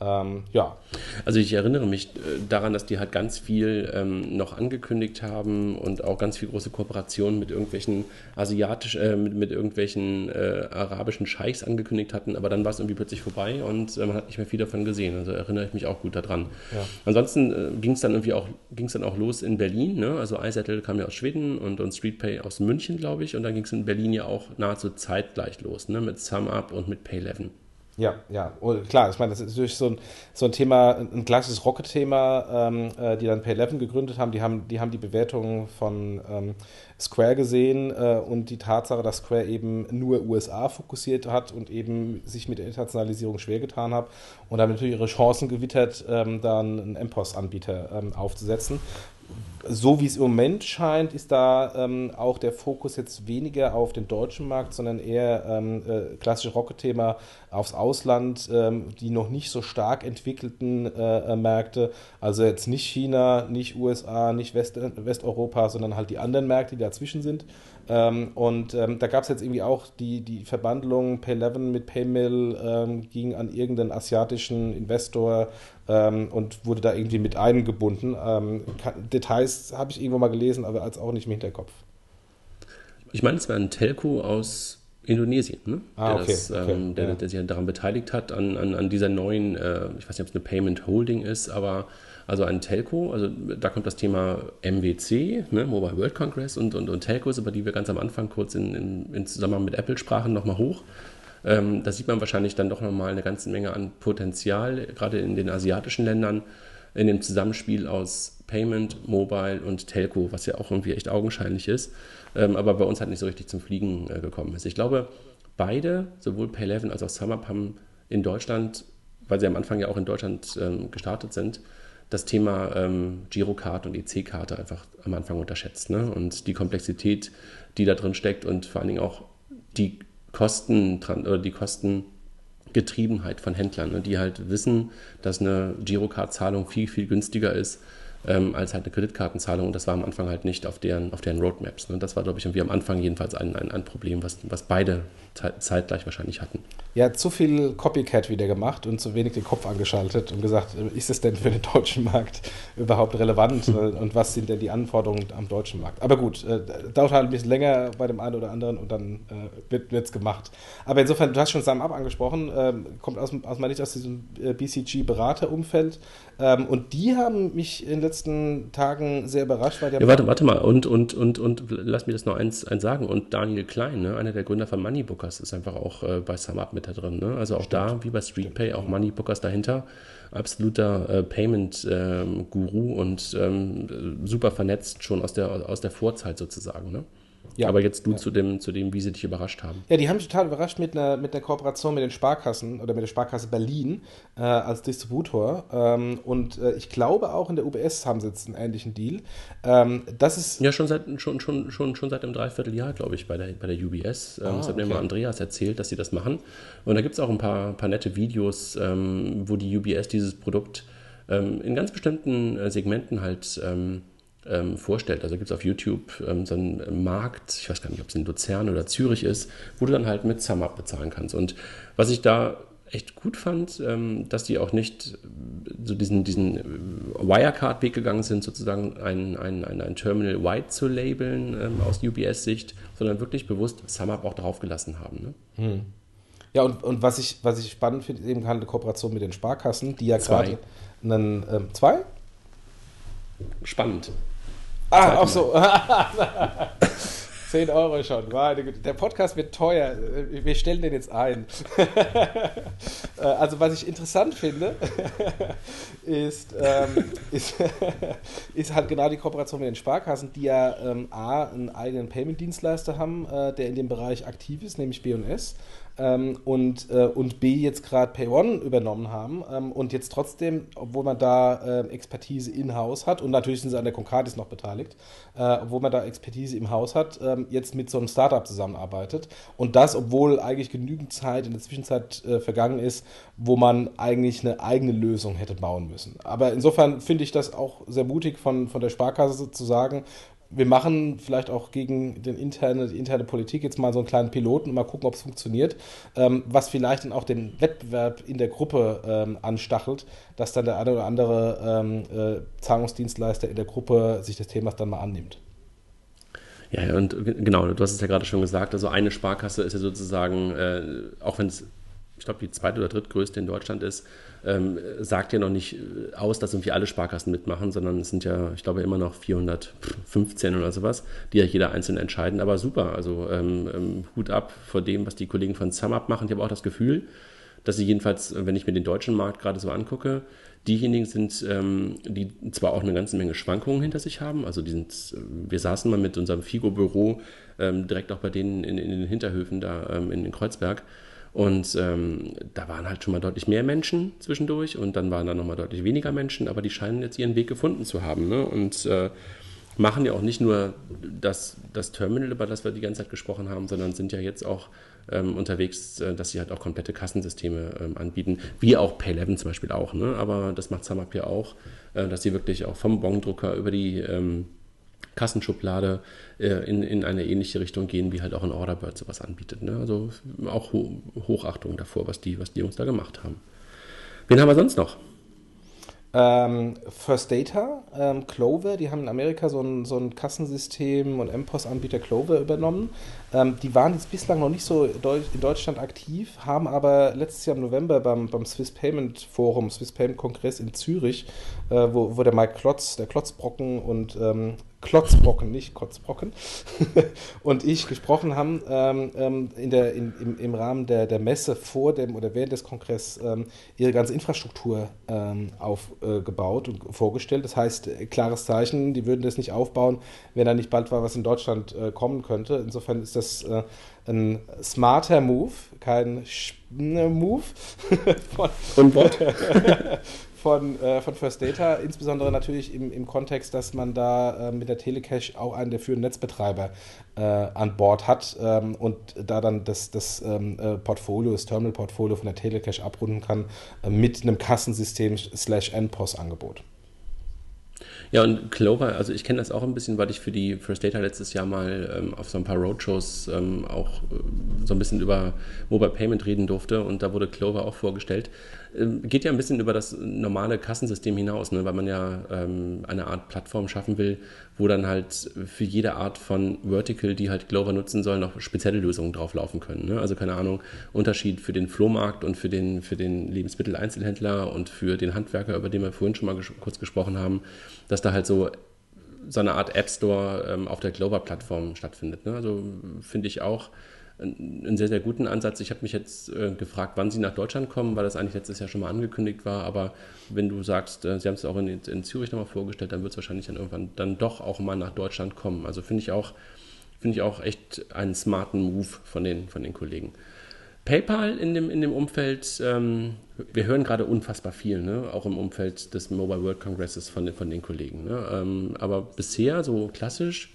Ähm, ja. Also ich erinnere mich äh, daran, dass die halt ganz viel ähm, noch angekündigt haben und auch ganz viel große Kooperationen mit irgendwelchen asiatisch, äh, mit, mit irgendwelchen äh, arabischen Scheichs angekündigt hatten, aber dann war es irgendwie plötzlich vorbei und äh, man hat nicht mehr viel davon gesehen. Also erinnere ich mich auch gut daran. Ja. Ansonsten äh, ging es dann irgendwie auch, ging es dann auch los in Berlin, ne? Also iSettle kam ja aus Schweden und, und StreetPay aus München, glaube ich, und dann ging es in Berlin ja auch nahezu zeitgleich los, ne? Mit SumUp und mit Pay11. Ja, ja, und klar, ich meine, das ist natürlich so ein, so ein Thema, ein klassisches Rocket-Thema, ähm, äh, die dann Pay11 gegründet haben. Die haben die, haben die Bewertungen von ähm, Square gesehen äh, und die Tatsache, dass Square eben nur USA fokussiert hat und eben sich mit der Internationalisierung schwer getan hat und haben natürlich ihre Chancen gewittert, ähm, dann einen MPOS-Anbieter ähm, aufzusetzen so wie es im Moment scheint, ist da ähm, auch der Fokus jetzt weniger auf den deutschen Markt, sondern eher ähm, äh, klassische Rocket-Thema aufs Ausland, ähm, die noch nicht so stark entwickelten äh, äh Märkte, also jetzt nicht China, nicht USA, nicht West Westeuropa, sondern halt die anderen Märkte, die dazwischen sind. Ähm, und ähm, da gab es jetzt irgendwie auch die, die Verbandlung Pay11 mit Paymill, ähm, ging an irgendeinen asiatischen Investor und wurde da irgendwie mit eingebunden. Ähm, Details habe ich irgendwo mal gelesen, aber als auch nicht im Hinterkopf. Ich meine, es war ein Telco aus Indonesien, ne? ah, der, okay, das, okay, ähm, der, ja. der, sich daran beteiligt hat, an, an, an dieser neuen, äh, ich weiß nicht, ob es eine Payment Holding ist, aber also ein Telco, also da kommt das Thema MWC, ne, Mobile World Congress und, und, und Telcos, über die wir ganz am Anfang kurz in, in, in Zusammenhang mit Apple sprachen, nochmal hoch. Ähm, da sieht man wahrscheinlich dann doch nochmal eine ganze Menge an Potenzial, gerade in den asiatischen Ländern, in dem Zusammenspiel aus Payment, Mobile und Telco, was ja auch irgendwie echt augenscheinlich ist, ähm, aber bei uns halt nicht so richtig zum Fliegen äh, gekommen ist. Ich glaube, beide, sowohl Pay11 als auch SumUp, haben in Deutschland, weil sie am Anfang ja auch in Deutschland ähm, gestartet sind, das Thema ähm, Girokarte und EC-Karte einfach am Anfang unterschätzt. Ne? Und die Komplexität, die da drin steckt und vor allen Dingen auch die Kosten oder die Kostengetriebenheit von Händlern, ne? die halt wissen, dass eine Girocard-Zahlung viel, viel günstiger ist ähm, als halt eine Kreditkartenzahlung. Und das war am Anfang halt nicht auf deren, auf deren Roadmaps. Ne? Das war, glaube ich, irgendwie am Anfang jedenfalls ein, ein, ein Problem, was, was beide zeitgleich wahrscheinlich hatten. Ja, zu viel Copycat wieder gemacht und zu wenig den Kopf angeschaltet und gesagt, ist es denn für den deutschen Markt überhaupt relevant und was sind denn die Anforderungen am deutschen Markt? Aber gut, äh, dauert halt ein bisschen länger bei dem einen oder anderen und dann äh, wird es gemacht. Aber insofern, du hast schon Sam Up angesprochen, äh, kommt aus, aus meiner Sicht aus diesem äh, BCG-Beraterumfeld ähm, und die haben mich in letzten Tagen sehr überrascht. Weil ja, warte, warte mal und, und, und, und lass mich das noch eins, eins sagen und Daniel Klein, ne, einer der Gründer von Moneybooker, Moneybookers ist einfach auch äh, bei SumUp mit da drin. Ne? Also auch Stimmt. da, wie bei StreetPay, auch Moneybookers dahinter. Absoluter äh, Payment-Guru ähm, und ähm, super vernetzt schon aus der, aus der Vorzeit sozusagen. Ne? Ja. Aber jetzt du ja. zu, dem, zu dem, wie sie dich überrascht haben. Ja, die haben mich total überrascht mit einer, mit einer Kooperation mit den Sparkassen oder mit der Sparkasse Berlin äh, als Distributor. Ähm, und äh, ich glaube auch in der UBS haben sie jetzt einen ähnlichen Deal. Ähm, das ist ja, schon seit, schon, schon, schon, schon seit einem Dreivierteljahr, glaube ich, bei der, bei der UBS. Ähm, ah, das hat okay. mir mal Andreas erzählt, dass sie das machen. Und da gibt es auch ein paar, paar nette Videos, ähm, wo die UBS dieses Produkt ähm, in ganz bestimmten äh, Segmenten halt ähm, vorstellt. Also gibt es auf YouTube ähm, so einen Markt, ich weiß gar nicht, ob es in Luzern oder Zürich ist, wo du dann halt mit SumUp bezahlen kannst. Und was ich da echt gut fand, ähm, dass die auch nicht so diesen, diesen äh, Wirecard-Weg gegangen sind, sozusagen ein, ein, ein, Terminal White zu labeln ähm, aus UBS-Sicht, sondern wirklich bewusst SumUp auch draufgelassen haben. Ne? Hm. Ja, und, und was, ich, was ich spannend finde, ist eben gerade eine Kooperation mit den Sparkassen, die ja gerade einen. Ähm, zwei? Spannend. Ah, auch so. 10 Euro schon. Der Podcast wird teuer. Wir stellen den jetzt ein. Äh, also, was ich interessant finde, ist, ähm, ist, ist, halt genau die Kooperation mit den Sparkassen, die ja ähm, A, einen eigenen Payment-Dienstleister haben, äh, der in dem Bereich aktiv ist, nämlich BS ähm, und, äh, und B jetzt gerade PayOne übernommen haben ähm, und jetzt trotzdem, obwohl man da äh, Expertise in-house hat und natürlich sind sie an der Concardis noch beteiligt, äh, obwohl man da Expertise im Haus hat, ähm, jetzt mit so einem Startup zusammenarbeitet und das, obwohl eigentlich genügend Zeit in der Zwischenzeit äh, vergangen ist, wo man eigentlich eine eigene Lösung hätte bauen müssen. Aber insofern finde ich das auch sehr mutig von, von der Sparkasse zu sagen, wir machen vielleicht auch gegen den interne, die interne Politik jetzt mal so einen kleinen Piloten und mal gucken, ob es funktioniert, ähm, was vielleicht dann auch den Wettbewerb in der Gruppe ähm, anstachelt, dass dann der eine oder andere ähm, äh, Zahlungsdienstleister in der Gruppe sich des Themas dann mal annimmt. Ja, und genau, du hast es ja gerade schon gesagt, also eine Sparkasse ist ja sozusagen, äh, auch wenn es, ich glaube, die zweite oder drittgrößte in Deutschland ist, ähm, sagt ja noch nicht äh, aus, dass irgendwie alle Sparkassen mitmachen, sondern es sind ja, ich glaube, immer noch 415 oder sowas, die ja jeder einzeln entscheiden. Aber super, also ähm, ähm, Hut ab vor dem, was die Kollegen von SumUp machen. Ich habe auch das Gefühl, dass sie jedenfalls, wenn ich mir den deutschen Markt gerade so angucke, diejenigen sind, ähm, die zwar auch eine ganze Menge Schwankungen hinter sich haben. Also die sind, äh, wir saßen mal mit unserem Figo-Büro ähm, direkt auch bei denen in, in, den Hinterhöfen da ähm, in Kreuzberg. Und ähm, da waren halt schon mal deutlich mehr Menschen zwischendurch und dann waren da nochmal deutlich weniger Menschen, aber die scheinen jetzt ihren Weg gefunden zu haben. Ne? Und äh, machen ja auch nicht nur das, das Terminal, über das wir die ganze Zeit gesprochen haben, sondern sind ja jetzt auch ähm, unterwegs, äh, dass sie halt auch komplette Kassensysteme ähm, anbieten, wie auch Pay11 zum Beispiel auch. Ne? Aber das macht SumUp ja auch, äh, dass sie wirklich auch vom Bongdrucker über die ähm, Kassenschublade äh, in, in eine ähnliche Richtung gehen, wie halt auch ein Orderbird sowas anbietet. Ne? Also auch Ho Hochachtung davor, was die, was die Jungs da gemacht haben. Wen haben wir sonst noch? Ähm, First Data, ähm, Clover, die haben in Amerika so ein, so ein Kassensystem und MPOS-Anbieter Clover übernommen. Ähm, die waren jetzt bislang noch nicht so in Deutschland aktiv, haben aber letztes Jahr im November beim, beim Swiss Payment Forum, Swiss Payment Kongress in Zürich, äh, wo, wo der Mike Klotz, der Klotzbrocken und ähm, Klotzbrocken, nicht Kotzbrocken, und ich gesprochen haben ähm, ähm, in der, in, im, im Rahmen der, der Messe vor dem oder während des Kongresses ähm, ihre ganze Infrastruktur ähm, aufgebaut äh, und vorgestellt. Das heißt, äh, klares Zeichen, die würden das nicht aufbauen, wenn da nicht bald war, was in Deutschland äh, kommen könnte. Insofern ist das äh, ein smarter Move, kein Sch Move von, von, von, äh, von First Data, insbesondere natürlich im, im Kontext, dass man da äh, mit der Telecache auch einen der führenden Netzbetreiber äh, an Bord hat ähm, und da dann das, das ähm, äh, Portfolio, das Terminal-Portfolio von der Telecache abrunden kann äh, mit einem Kassensystem slash NPOS-Angebot. Ja, und Clover, also ich kenne das auch ein bisschen, weil ich für die First Data letztes Jahr mal ähm, auf so ein paar Roadshows ähm, auch äh, so ein bisschen über Mobile Payment reden durfte und da wurde Clover auch vorgestellt. Ähm, geht ja ein bisschen über das normale Kassensystem hinaus, ne? weil man ja ähm, eine Art Plattform schaffen will, wo dann halt für jede Art von Vertical, die halt Clover nutzen soll, noch spezielle Lösungen drauflaufen können. Ne? Also keine Ahnung, Unterschied für den Flohmarkt und für den, für den Lebensmitteleinzelhändler und für den Handwerker, über den wir vorhin schon mal ges kurz gesprochen haben, dass da halt so so eine Art App Store ähm, auf der Clover-Plattform stattfindet. Ne? Also finde ich auch einen sehr, sehr guten Ansatz. Ich habe mich jetzt äh, gefragt, wann Sie nach Deutschland kommen, weil das eigentlich letztes Jahr schon mal angekündigt war. Aber wenn du sagst, äh, Sie haben es auch in, in Zürich nochmal vorgestellt, dann wird es wahrscheinlich dann irgendwann dann doch auch mal nach Deutschland kommen. Also finde ich auch, ich auch echt einen smarten Move von den, von den Kollegen. PayPal in dem, in dem Umfeld, ähm, wir hören gerade unfassbar viel, ne? auch im Umfeld des Mobile World Congresses von den, von den Kollegen. Ne? Ähm, aber bisher so klassisch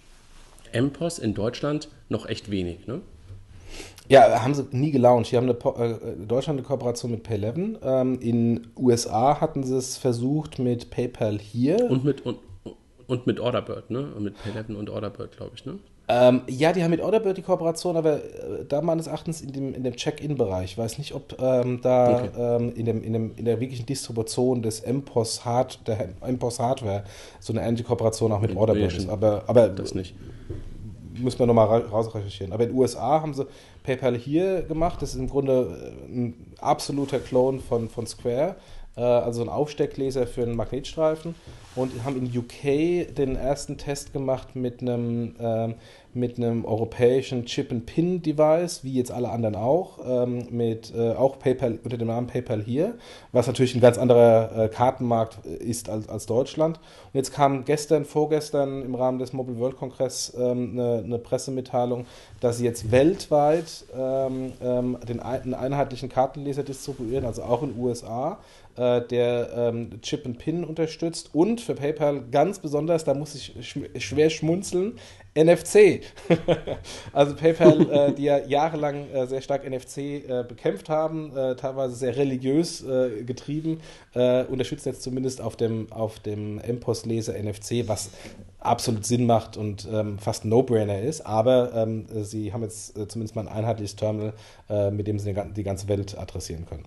MPOS in Deutschland noch echt wenig. Ne? Ja, haben sie nie gelauncht. Die haben eine, äh, Deutschland eine Kooperation mit Pay11. Ähm, in USA hatten sie es versucht mit PayPal hier. Und mit, und, und mit Orderbird, ne? Mit Pay11 und Orderbird, glaube ich, ne? Ähm, ja, die haben mit Orderbird die Kooperation, aber äh, da meines Erachtens in dem, in dem Check-in-Bereich. Ich weiß nicht, ob ähm, da okay. ähm, in, dem, in, dem, in der wirklichen Distribution des MPOS, Hard, der MPOS Hardware so eine ähnliche Kooperation auch mit Orderbird ist. Aber, aber das nicht müssen wir nochmal rausrecherchieren. Aber in den USA haben sie PayPal hier gemacht. Das ist im Grunde äh, ein absoluter Clone von, von Square. Äh, also ein Aufsteckleser für einen Magnetstreifen. Und haben in UK den ersten Test gemacht mit einem, äh, mit einem europäischen Chip-and-Pin-Device, wie jetzt alle anderen auch, ähm, mit äh, auch PayPal unter dem Namen PayPal hier, was natürlich ein ganz anderer äh, Kartenmarkt ist als, als Deutschland. Und jetzt kam gestern, vorgestern im Rahmen des Mobile World Congress ähm, eine, eine, Pressemitteilung, dass sie jetzt weltweit ähm, ähm den, einen einheitlichen Kartenleser distribuieren, also auch in den USA äh, der ähm, Chip and Pin unterstützt und für PayPal ganz besonders, da muss ich sch schwer schmunzeln, NFC. also PayPal, äh, die ja jahrelang äh, sehr stark NFC äh, bekämpft haben, äh, teilweise sehr religiös äh, getrieben, äh, unterstützen jetzt zumindest auf dem, auf dem MPOS-Leser NFC, was absolut Sinn macht und ähm, fast ein No-Brainer ist. Aber ähm, sie haben jetzt zumindest mal ein einheitliches Terminal, mit dem sie die ganze Welt adressieren können.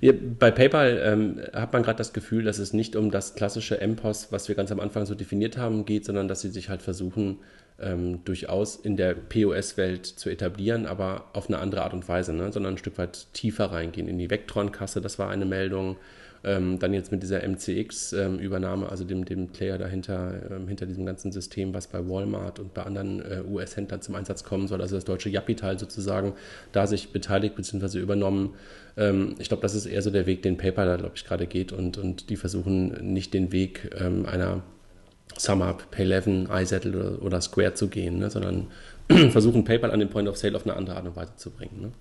Bei PayPal ähm, hat man gerade das Gefühl, dass es nicht um das klassische MPOS, was wir ganz am Anfang so definiert haben, geht, sondern dass sie sich halt versuchen, ähm, durchaus in der POS-Welt zu etablieren, aber auf eine andere Art und Weise, ne? sondern ein Stück weit tiefer reingehen. In die Vectron-Kasse, das war eine Meldung. Ähm, dann jetzt mit dieser MCX-Übernahme, ähm, also dem, dem Player dahinter, ähm, hinter diesem ganzen System, was bei Walmart und bei anderen äh, US-Händlern zum Einsatz kommen soll, also das deutsche Yappi-Teil sozusagen, da sich beteiligt bzw. übernommen. Ähm, ich glaube, das ist eher so der Weg, den PayPal da, glaube ich, gerade geht und, und die versuchen nicht den Weg ähm, einer SumUp, Pay11, iSettle oder, oder Square zu gehen, ne, sondern versuchen PayPal an den Point of Sale auf eine andere Art und Weise zu bringen. Ne?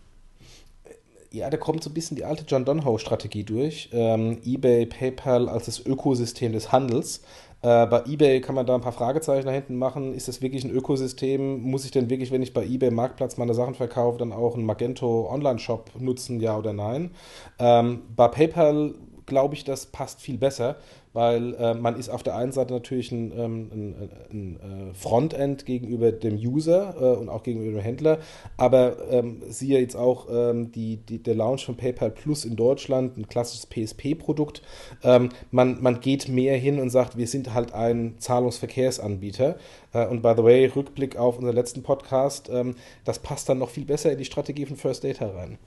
Ja, da kommt so ein bisschen die alte John Donhow-Strategie durch. Ähm, eBay, PayPal als das Ökosystem des Handels. Äh, bei eBay kann man da ein paar Fragezeichen da hinten machen. Ist das wirklich ein Ökosystem? Muss ich denn wirklich, wenn ich bei eBay Marktplatz meine Sachen verkaufe, dann auch einen Magento Online-Shop nutzen, ja oder nein? Ähm, bei PayPal glaube ich, das passt viel besser weil äh, man ist auf der einen Seite natürlich ein, ähm, ein, ein, ein äh, Frontend gegenüber dem User äh, und auch gegenüber dem Händler, aber ähm, siehe jetzt auch ähm, die, die, der Launch von PayPal Plus in Deutschland, ein klassisches PSP-Produkt. Ähm, man, man geht mehr hin und sagt, wir sind halt ein Zahlungsverkehrsanbieter. Äh, und by the way, Rückblick auf unseren letzten Podcast, ähm, das passt dann noch viel besser in die Strategie von First Data rein.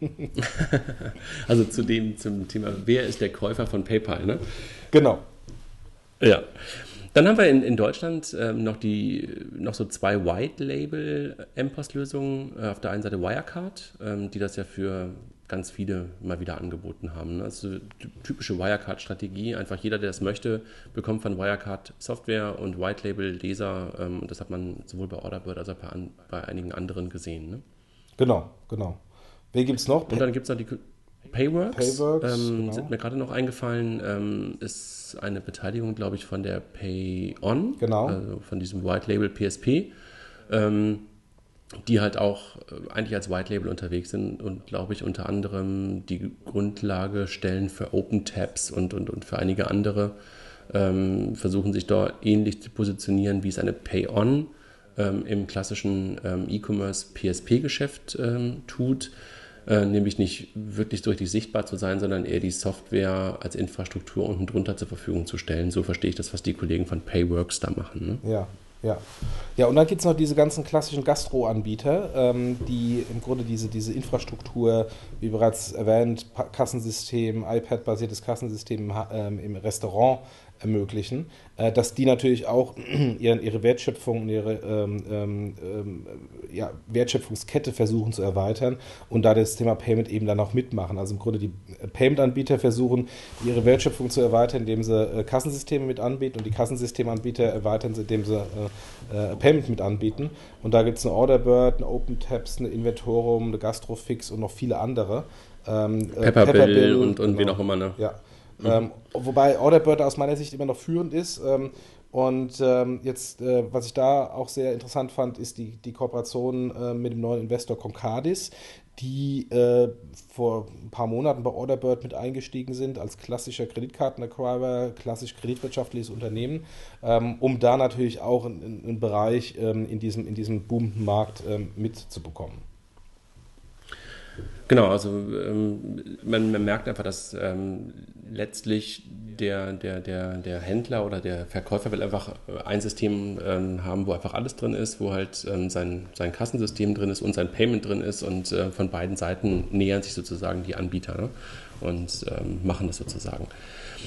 also zu dem, zum Thema, wer ist der Käufer von PayPal, ne? Genau. Ja. Dann haben wir in, in Deutschland ähm, noch, die, noch so zwei White-Label-MPOS-Lösungen. Äh, auf der einen Seite Wirecard, ähm, die das ja für ganz viele mal wieder angeboten haben. Ne? Also typische Wirecard-Strategie. Einfach jeder, der es möchte, bekommt von Wirecard Software und White-Label-Leser. Ähm, das hat man sowohl bei Orderbird als auch bei, bei einigen anderen gesehen. Ne? Genau, genau. Wen gibt es noch? Und dann gibt es noch die Payworks, Payworks ähm, genau. sind mir gerade noch eingefallen, ähm, ist eine Beteiligung, glaube ich, von der PayOn, genau. also von diesem White Label PSP, ähm, die halt auch äh, eigentlich als White Label unterwegs sind und, glaube ich, unter anderem die Grundlage stellen für Open Tabs und, und, und für einige andere, ähm, versuchen sich dort ähnlich zu positionieren, wie es eine PayOn ähm, im klassischen ähm, E-Commerce PSP-Geschäft tut äh, nämlich nicht wirklich so richtig sichtbar zu sein, sondern eher die Software als Infrastruktur unten drunter zur Verfügung zu stellen. So verstehe ich das, was die Kollegen von Payworks da machen. Ne? Ja, ja. Ja, und dann gibt es noch diese ganzen klassischen Gastro-Anbieter, ähm, die im Grunde diese, diese Infrastruktur, wie bereits erwähnt, Kassensystem, iPad-basiertes Kassensystem ähm, im Restaurant ermöglichen, äh, dass die natürlich auch ihre, ihre Wertschöpfung und ihre ähm, ähm, ähm, ja, Wertschöpfungskette versuchen zu erweitern und da das Thema Payment eben dann auch mitmachen. Also im Grunde die Payment-Anbieter versuchen, ihre Wertschöpfung zu erweitern, indem sie äh, Kassensysteme mit anbieten und die Kassensystemanbieter erweitern sie, indem sie äh, äh Payment mit anbieten. Und da gibt es eine Orderbird, eine OpenTabs, eine Inventorum, eine Gastrofix und noch viele andere. Ähm, äh, Pepperbill, Pepperbill und, und genau. wen auch immer. Ne? Ja. Mhm. Ähm, wobei Orderbird aus meiner Sicht immer noch führend ist. Ähm, und ähm, jetzt, äh, was ich da auch sehr interessant fand, ist die, die Kooperation äh, mit dem neuen Investor Concardis, die äh, vor ein paar Monaten bei Orderbird mit eingestiegen sind als klassischer Kreditkartenacquirer, klassisch kreditwirtschaftliches Unternehmen, ähm, um da natürlich auch einen Bereich ähm, in diesem, in diesem boomenden Markt ähm, mitzubekommen. Genau, also ähm, man, man, merkt einfach, dass ähm, letztlich der, der, der, der Händler oder der Verkäufer will einfach ein System ähm, haben, wo einfach alles drin ist, wo halt ähm, sein, sein Kassensystem drin ist und sein Payment drin ist und äh, von beiden Seiten nähern sich sozusagen die Anbieter ne? und ähm, machen das sozusagen.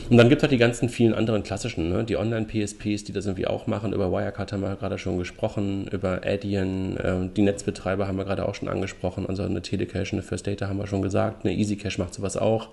Und dann gibt es halt die ganzen vielen anderen klassischen, ne? die Online-PSPs, die das irgendwie auch machen. Über Wirecard haben wir gerade schon gesprochen, über Adyen, äh, die Netzbetreiber haben wir gerade auch schon angesprochen. Also eine Telecash, eine First Data haben wir schon gesagt, eine EasyCash macht sowas auch.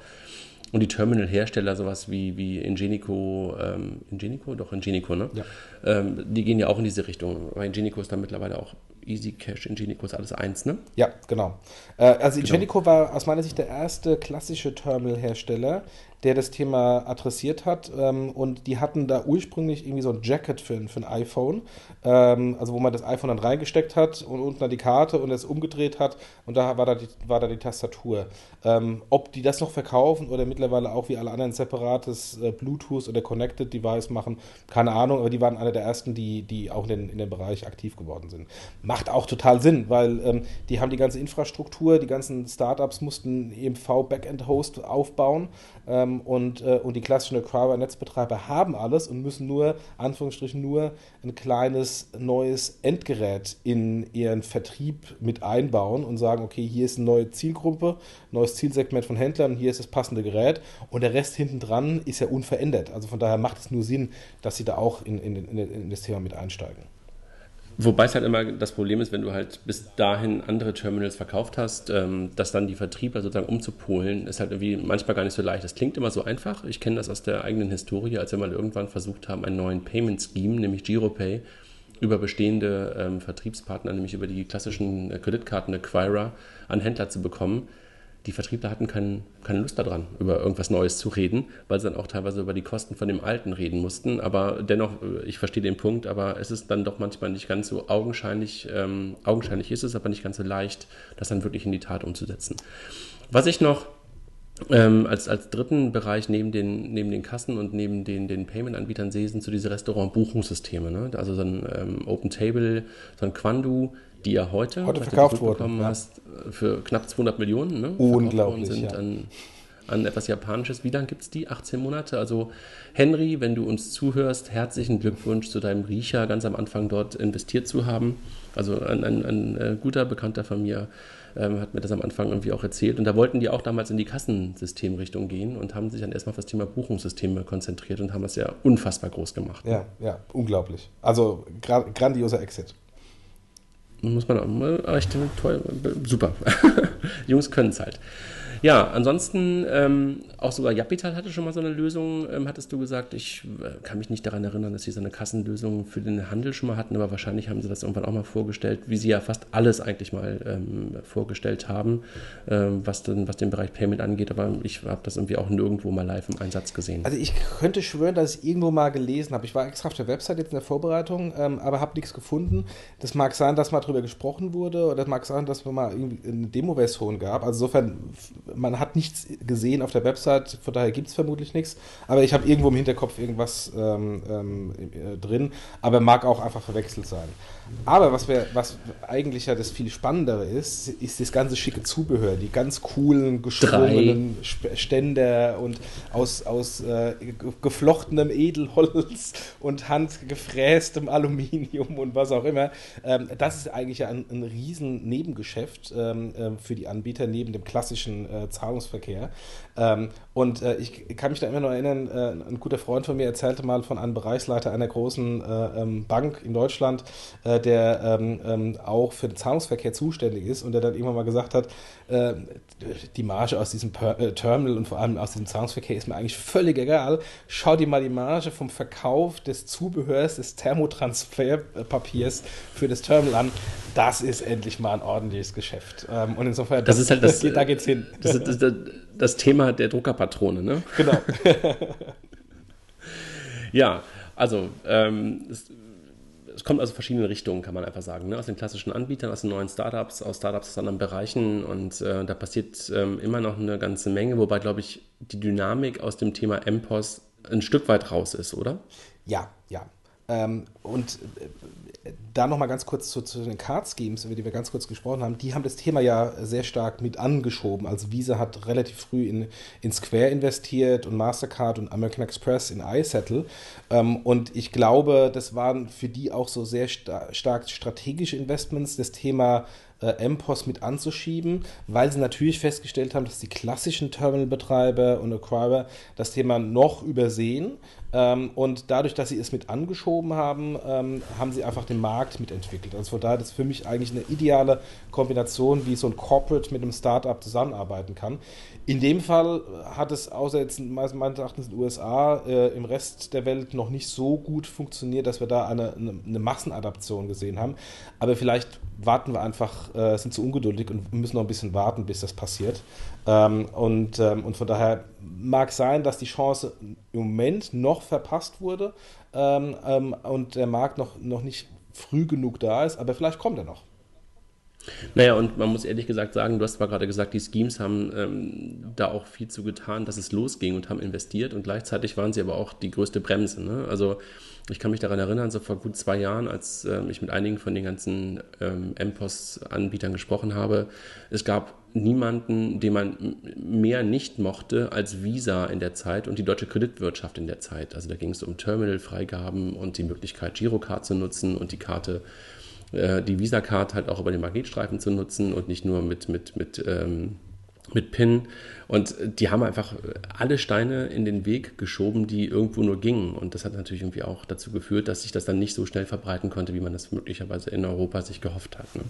Und die Terminal-Hersteller, sowas wie, wie Ingenico, ähm, Ingenico? Doch, Ingenico, ne? Ja. Ähm, die gehen ja auch in diese Richtung. Weil Ingenico ist dann mittlerweile auch Easy Cash, Ingenico ist alles eins, ne? Ja, genau. Äh, also genau. Ingenico war aus meiner Sicht der erste klassische Terminal-Hersteller, der das Thema adressiert hat. Ähm, und die hatten da ursprünglich irgendwie so ein Jacket für, für ein iPhone, ähm, also wo man das iPhone dann reingesteckt hat und unten dann die Karte und es umgedreht hat und da war da die, war da die Tastatur. Ähm, ob die das noch verkaufen oder mittlerweile auch wie alle anderen separates äh, Bluetooth oder Connected Device machen, keine Ahnung, aber die waren einer der ersten, die, die auch in, den, in dem Bereich aktiv geworden sind. Macht auch total Sinn, weil ähm, die haben die ganze Infrastruktur, die ganzen Startups mussten EMV Backend Host aufbauen ähm, und, äh, und die klassischen Acquire-Netzbetreiber haben alles und müssen nur, Anführungsstrichen, nur ein kleines neues Endgerät in ihren Vertrieb mit einbauen und sagen, okay, hier ist eine neue Zielgruppe, neues Zielsegment von Händlern, hier ist das passende Gerät und der Rest hinten dran ist ja unverändert. Also von daher macht es nur Sinn, dass sie da auch in, in, in das Thema mit einsteigen. Wobei es halt immer das Problem ist, wenn du halt bis dahin andere Terminals verkauft hast, ähm, dass dann die Vertriebler sozusagen umzupolen, ist halt irgendwie manchmal gar nicht so leicht. Das klingt immer so einfach. Ich kenne das aus der eigenen Historie, als wir mal irgendwann versucht haben, einen neuen Payment Scheme, nämlich GiroPay, über bestehende ähm, Vertriebspartner, nämlich über die klassischen äh, Kreditkarten-Acquirer an Händler zu bekommen die Vertriebler hatten kein, keine Lust daran, über irgendwas Neues zu reden, weil sie dann auch teilweise über die Kosten von dem Alten reden mussten. Aber dennoch, äh, ich verstehe den Punkt, aber es ist dann doch manchmal nicht ganz so augenscheinlich, ähm, augenscheinlich ist es, aber nicht ganz so leicht, das dann wirklich in die Tat umzusetzen. Was ich noch ähm, als, als dritten Bereich neben den, neben den Kassen und neben den, den Payment-Anbietern sehe, sind so diese Restaurant-Buchungssysteme. Ne? Also so ein ähm, Open Table, so ein Quandu, die ja heute, heute verkauft wurden, ja. hast, für knapp 200 Millionen ne, Unglaublich, sind ja. an, an etwas Japanisches. Wie lange gibt es die? 18 Monate? Also Henry, wenn du uns zuhörst, herzlichen Glückwunsch zu deinem Riecher, ganz am Anfang dort investiert zu haben. Also ein, ein, ein äh, guter Bekannter von mir ähm, hat mir das am Anfang irgendwie auch erzählt. Und da wollten die auch damals in die Kassensystemrichtung gehen und haben sich dann erstmal auf das Thema Buchungssysteme konzentriert und haben das ja unfassbar groß gemacht. Ja, ja, unglaublich. Also gra grandioser Exit muss man auch echt toll, super. Jungs können es halt. Ja, ansonsten ähm, auch sogar Japital hatte schon mal so eine Lösung, ähm, hattest du gesagt. Ich äh, kann mich nicht daran erinnern, dass sie so eine Kassenlösung für den Handel schon mal hatten, aber wahrscheinlich haben sie das irgendwann auch mal vorgestellt, wie sie ja fast alles eigentlich mal ähm, vorgestellt haben, ähm, was, den, was den Bereich Payment angeht. Aber ich habe das irgendwie auch nirgendwo mal live im Einsatz gesehen. Also ich könnte schwören, dass ich irgendwo mal gelesen habe. Ich war extra auf der Website jetzt in der Vorbereitung, ähm, aber habe nichts gefunden. Das mag sein, dass mal drüber gesprochen wurde oder das mag sein, dass es mal irgendwie eine Demo-Version gab. Also insofern man hat nichts gesehen auf der Website, von daher gibt es vermutlich nichts. Aber ich habe irgendwo im Hinterkopf irgendwas ähm, ähm, äh, drin, aber mag auch einfach verwechselt sein. Aber was, wir, was eigentlich ja das viel Spannendere ist, ist das ganze schicke Zubehör, die ganz coolen, geschwungenen Ständer und aus, aus äh, geflochtenem Edelholz und handgefrästem Aluminium und was auch immer. Ähm, das ist eigentlich ein, ein riesen Nebengeschäft ähm, äh, für die Anbieter neben dem klassischen äh, Zahlungsverkehr. Ähm, und äh, ich kann mich da immer noch erinnern, äh, ein guter Freund von mir erzählte mal von einem Bereichsleiter einer großen äh, ähm, Bank in Deutschland, äh, der ähm, ähm, auch für den Zahlungsverkehr zuständig ist und der dann irgendwann mal gesagt hat, äh, die Marge aus diesem per äh, Terminal und vor allem aus diesem Zahlungsverkehr ist mir eigentlich völlig egal. Schau dir mal die Marge vom Verkauf des Zubehörs, des Thermotransferpapiers für das Terminal an. Das ist endlich mal ein ordentliches Geschäft. Ähm, und insofern, das, das ist halt das, da geht's hin. Das, das, das Thema der Druckerpatrone, ne? Genau. ja, also ähm, es, es, kommt aus verschiedenen Richtungen, kann man einfach sagen. Ne? Aus den klassischen Anbietern, aus den neuen Startups, aus Startups aus anderen Bereichen und äh, da passiert ähm, immer noch eine ganze Menge, wobei, glaube ich, die Dynamik aus dem Thema MPOS ein Stück weit raus ist, oder? Ja, ja. Ähm, und äh, da nochmal ganz kurz zu, zu, den Card Schemes, über die wir ganz kurz gesprochen haben. Die haben das Thema ja sehr stark mit angeschoben. Also Visa hat relativ früh in, in Square investiert und Mastercard und American Express in iSettle. Ähm, und ich glaube, das waren für die auch so sehr sta stark strategische Investments. Das Thema äh, MPOS mit anzuschieben, weil sie natürlich festgestellt haben, dass die klassischen Terminalbetreiber und Acquirer das Thema noch übersehen. Ähm, und dadurch, dass sie es mit angeschoben haben, ähm, haben sie einfach den Markt mitentwickelt. Also von daher ist es für mich eigentlich eine ideale Kombination, wie so ein Corporate mit einem Startup zusammenarbeiten kann. In dem Fall hat es außer jetzt meines Erachtens in den USA äh, im Rest der Welt noch nicht so gut funktioniert, dass wir da eine, eine, eine Massenadaption gesehen haben. Aber vielleicht warten wir einfach, äh, sind zu ungeduldig und müssen noch ein bisschen warten, bis das passiert. Ähm, und, ähm, und von daher mag sein, dass die Chance im Moment noch verpasst wurde ähm, ähm und der Markt noch, noch nicht früh genug da ist, aber vielleicht kommt er noch. Naja, und man muss ehrlich gesagt sagen, du hast zwar gerade gesagt, die Schemes haben ähm, da auch viel zu getan, dass es losging und haben investiert und gleichzeitig waren sie aber auch die größte Bremse. Ne? Also ich kann mich daran erinnern, so vor gut zwei Jahren, als ähm, ich mit einigen von den ganzen ähm, MPOS-Anbietern gesprochen habe, es gab niemanden, den man mehr nicht mochte als Visa in der Zeit und die deutsche Kreditwirtschaft in der Zeit. Also da ging es um Terminal-Freigaben und die Möglichkeit, Girocard zu nutzen und die Karte äh, die Visa-Card halt auch über den Magnetstreifen zu nutzen und nicht nur mit, mit, mit, ähm, mit PIN. Und die haben einfach alle Steine in den Weg geschoben, die irgendwo nur gingen. Und das hat natürlich irgendwie auch dazu geführt, dass sich das dann nicht so schnell verbreiten konnte, wie man das möglicherweise in Europa sich gehofft hat. Ne?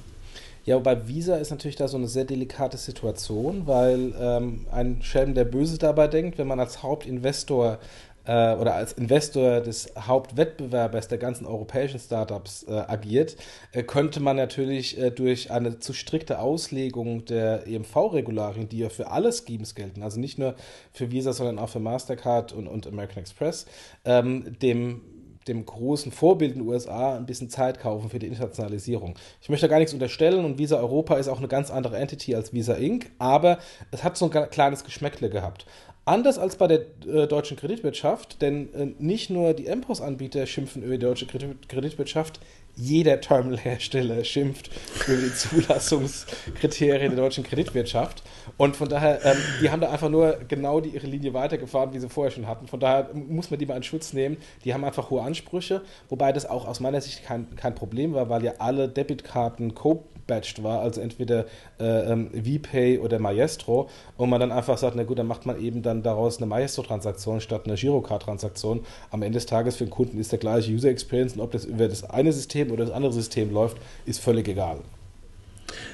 Ja, bei Visa ist natürlich da so eine sehr delikate Situation, weil ähm, ein Schelm, der böse dabei denkt, wenn man als Hauptinvestor äh, oder als Investor des Hauptwettbewerbers der ganzen europäischen Startups äh, agiert, äh, könnte man natürlich äh, durch eine zu strikte Auslegung der EMV-Regularien, die ja für alle Schemes gelten, also nicht nur für Visa, sondern auch für Mastercard und, und American Express, ähm, dem dem großen Vorbild in den USA ein bisschen Zeit kaufen für die Internationalisierung. Ich möchte da gar nichts unterstellen und Visa Europa ist auch eine ganz andere Entity als Visa Inc., aber es hat so ein kleines Geschmäckle gehabt. Anders als bei der äh, deutschen Kreditwirtschaft, denn äh, nicht nur die MPOS-Anbieter schimpfen über die deutsche Kreditwirtschaft, jeder Terminalhersteller schimpft über die Zulassungskriterien der deutschen Kreditwirtschaft. Und von daher, ähm, die haben da einfach nur genau die, ihre Linie weitergefahren, wie sie vorher schon hatten. Von daher muss man die mal in Schutz nehmen. Die haben einfach hohe Ansprüche, wobei das auch aus meiner Sicht kein, kein Problem war, weil ja alle Debitkarten co batched war, also entweder äh, ähm, VPay oder Maestro, und man dann einfach sagt, na gut, dann macht man eben dann daraus eine Maestro-Transaktion statt einer Girocard-Transaktion. Am Ende des Tages für den Kunden ist der gleiche User Experience und ob das über das eine System oder das andere System läuft, ist völlig egal.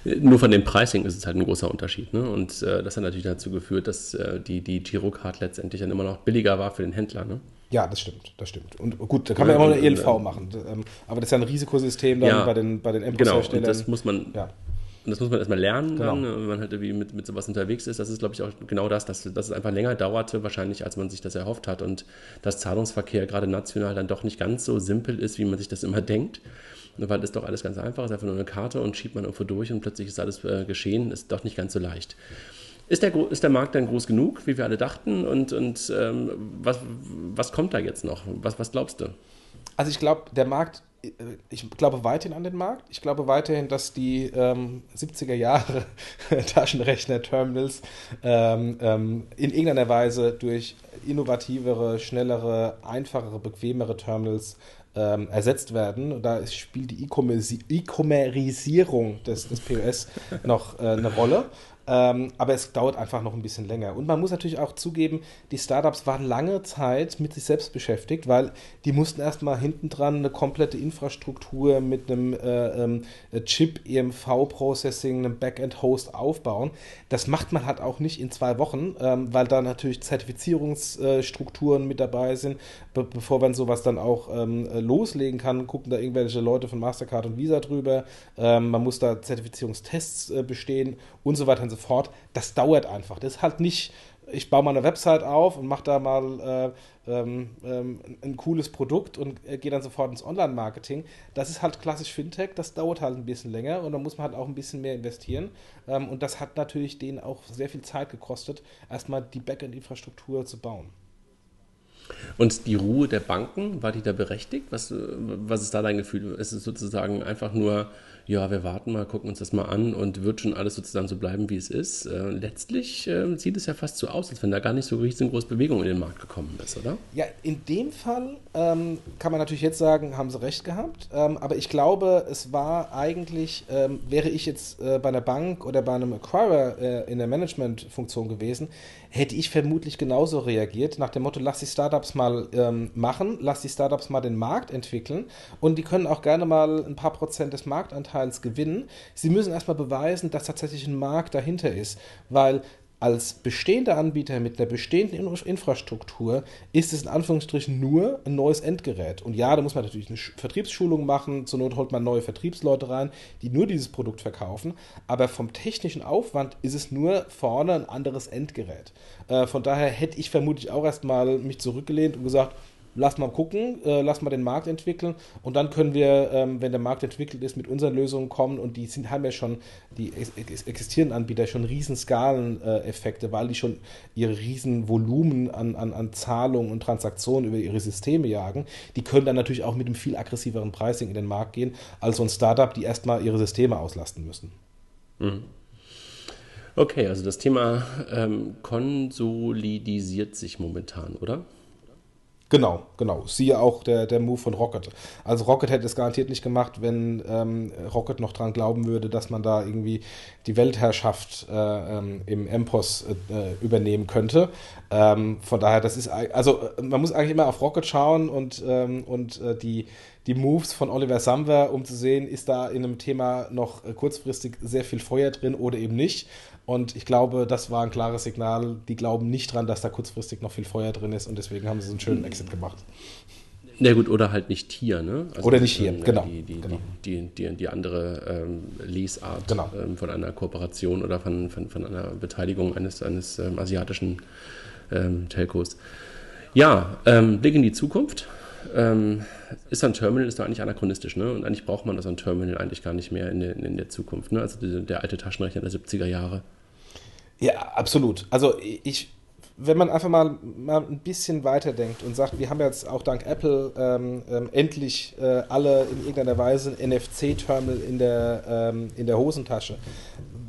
Nur von dem Pricing ist es halt ein großer Unterschied. Ne? Und äh, das hat natürlich dazu geführt, dass äh, die, die Girocard letztendlich dann immer noch billiger war für den Händler. Ne? Ja, das stimmt, das stimmt. Und gut, da kann man ja, immer eine ELV machen. Ähm, aber das ist ja ein Risikosystem dann ja, bei den, bei den Genau, und das muss man, ja. Und das muss man erstmal lernen, genau. dann, wenn man halt irgendwie mit, mit sowas unterwegs ist. Das ist, glaube ich, auch genau das, dass, dass es einfach länger dauerte, wahrscheinlich, als man sich das erhofft hat. Und dass Zahlungsverkehr gerade national dann doch nicht ganz so simpel ist, wie man sich das immer denkt. Weil das doch alles ganz einfach ist, einfach nur eine Karte und schiebt man irgendwo durch und plötzlich ist alles äh, geschehen. Ist doch nicht ganz so leicht. Ist der, ist der Markt dann groß genug, wie wir alle dachten? Und, und ähm, was, was kommt da jetzt noch? Was, was glaubst du? Also ich glaube, der Markt ich glaube weiterhin an den Markt. Ich glaube weiterhin, dass die ähm, 70er Jahre Taschenrechner-Terminals ähm, ähm, in irgendeiner Weise durch innovativere, schnellere, einfachere, bequemere Terminals ähm, ersetzt werden. Da spielt die E-Commerceisierung des, des POS noch äh, eine Rolle. Ähm, aber es dauert einfach noch ein bisschen länger. Und man muss natürlich auch zugeben, die Startups waren lange Zeit mit sich selbst beschäftigt, weil die mussten erstmal hinten dran eine komplette Infrastruktur mit einem äh, ähm, Chip, EMV-Processing, einem Backend-Host aufbauen. Das macht man halt auch nicht in zwei Wochen, ähm, weil da natürlich Zertifizierungsstrukturen mit dabei sind. Be bevor man sowas dann auch ähm, loslegen kann, gucken da irgendwelche Leute von Mastercard und Visa drüber. Ähm, man muss da Zertifizierungstests äh, bestehen und so weiter so fort. Das dauert einfach. Das ist halt nicht, ich baue mal eine Website auf und mache da mal äh, ähm, ähm, ein cooles Produkt und äh, gehe dann sofort ins Online-Marketing. Das ist halt klassisch Fintech, das dauert halt ein bisschen länger und da muss man halt auch ein bisschen mehr investieren. Ähm, und das hat natürlich denen auch sehr viel Zeit gekostet, erstmal die Backend-Infrastruktur zu bauen. Und die Ruhe der Banken, war die da berechtigt? Was, was ist da dein Gefühl? Ist es sozusagen einfach nur ja, wir warten mal, gucken uns das mal an und wird schon alles sozusagen so bleiben, wie es ist. Äh, letztlich äh, sieht es ja fast so aus, als wenn da gar nicht so riesengroße Bewegung in den Markt gekommen ist, oder? Ja, in dem Fall ähm, kann man natürlich jetzt sagen, haben sie recht gehabt. Ähm, aber ich glaube, es war eigentlich, ähm, wäre ich jetzt äh, bei einer Bank oder bei einem Acquirer äh, in der Managementfunktion gewesen, hätte ich vermutlich genauso reagiert, nach dem Motto, lass die Startups mal ähm, machen, lass die Startups mal den Markt entwickeln und die können auch gerne mal ein paar Prozent des Marktanteils gewinnen. Sie müssen erstmal beweisen, dass tatsächlich ein Markt dahinter ist, weil als bestehender Anbieter mit einer bestehenden Infrastruktur ist es in Anführungsstrichen nur ein neues Endgerät. Und ja, da muss man natürlich eine Vertriebsschulung machen, zur Not holt man neue Vertriebsleute rein, die nur dieses Produkt verkaufen, aber vom technischen Aufwand ist es nur vorne ein anderes Endgerät. Äh, von daher hätte ich vermutlich auch erstmal mich zurückgelehnt und gesagt, lass mal gucken, äh, lass mal den Markt entwickeln und dann können wir, ähm, wenn der Markt entwickelt ist, mit unseren Lösungen kommen und die sind, haben ja schon, die ex existierenden Anbieter schon riesen Skaleneffekte, weil die schon ihre riesen Volumen an, an, an Zahlungen und Transaktionen über ihre Systeme jagen. Die können dann natürlich auch mit einem viel aggressiveren Pricing in den Markt gehen, als so ein Startup, die erstmal ihre Systeme auslasten müssen. Mhm. Okay, also das Thema ähm, konsolidisiert sich momentan, oder? Genau, genau. Siehe auch der, der Move von Rocket. Also Rocket hätte es garantiert nicht gemacht, wenn ähm, Rocket noch dran glauben würde, dass man da irgendwie die Weltherrschaft äh, ähm, im MPOS äh, übernehmen könnte. Ähm, von daher, das ist also man muss eigentlich immer auf Rocket schauen und, ähm, und äh, die, die Moves von Oliver Samwer, um zu sehen, ist da in einem Thema noch äh, kurzfristig sehr viel Feuer drin oder eben nicht. Und ich glaube, das war ein klares Signal. Die glauben nicht dran, dass da kurzfristig noch viel Feuer drin ist und deswegen haben sie so einen schönen Exit gemacht. Na gut, oder halt nicht hier, ne? Also oder nicht hier, äh, genau. Die, die, genau. Die, die, die, andere ähm, Leseart genau. ähm, von einer Kooperation oder von, von, von einer Beteiligung eines, eines ähm, asiatischen ähm, Telcos. Ja, ähm, Blick in die Zukunft. Ähm, ist ein Terminal ist doch eigentlich anachronistisch, ne? Und eigentlich braucht man das ein Terminal eigentlich gar nicht mehr in der, in der Zukunft, ne? Also der, der alte Taschenrechner der 70er Jahre. Ja, absolut. Also ich, wenn man einfach mal, mal ein bisschen weiterdenkt und sagt, wir haben jetzt auch dank Apple ähm, ähm, endlich äh, alle in irgendeiner Weise ein NFC-Terminal in, der, ähm, in der Hosentasche.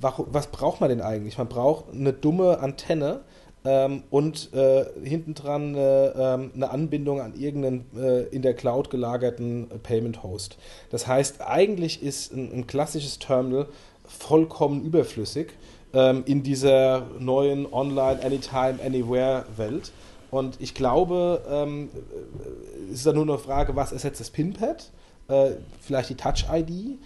Was braucht man denn eigentlich? Man braucht eine dumme Antenne ähm, und äh, hintendran äh, eine Anbindung an irgendeinen äh, in der Cloud gelagerten Payment Host. Das heißt, eigentlich ist ein, ein klassisches Terminal vollkommen überflüssig ähm, in dieser neuen Online, Anytime, Anywhere-Welt. Und ich glaube, ähm, es ist dann nur eine Frage, was ersetzt das PIN-Pad? Äh, vielleicht die Touch-ID.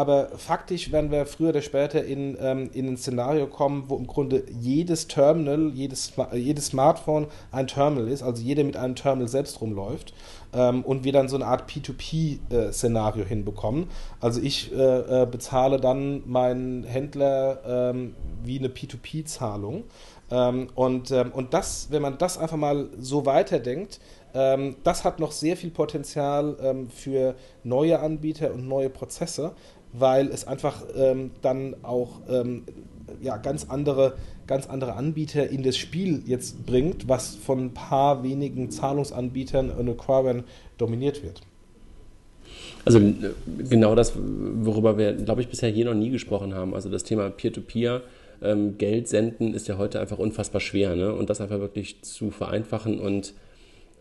Aber faktisch werden wir früher oder später in, ähm, in ein Szenario kommen, wo im Grunde jedes Terminal, jedes, jedes Smartphone ein Terminal ist, also jeder mit einem Terminal selbst rumläuft ähm, und wir dann so eine Art P2P-Szenario äh, hinbekommen. Also ich äh, äh, bezahle dann meinen Händler ähm, wie eine P2P-Zahlung. Ähm, und, ähm, und das, wenn man das einfach mal so weiterdenkt, ähm, das hat noch sehr viel Potenzial für neue Anbieter und neue Prozesse, weil es einfach ähm, dann auch ähm, ja, ganz, andere, ganz andere Anbieter in das Spiel jetzt bringt, was von ein paar wenigen Zahlungsanbietern und Acquirern dominiert wird. Also äh, genau das, worüber wir, glaube ich, bisher hier noch nie gesprochen haben. Also das Thema Peer-to-Peer. Ähm, Geld senden ist ja heute einfach unfassbar schwer. Ne? Und das einfach wirklich zu vereinfachen und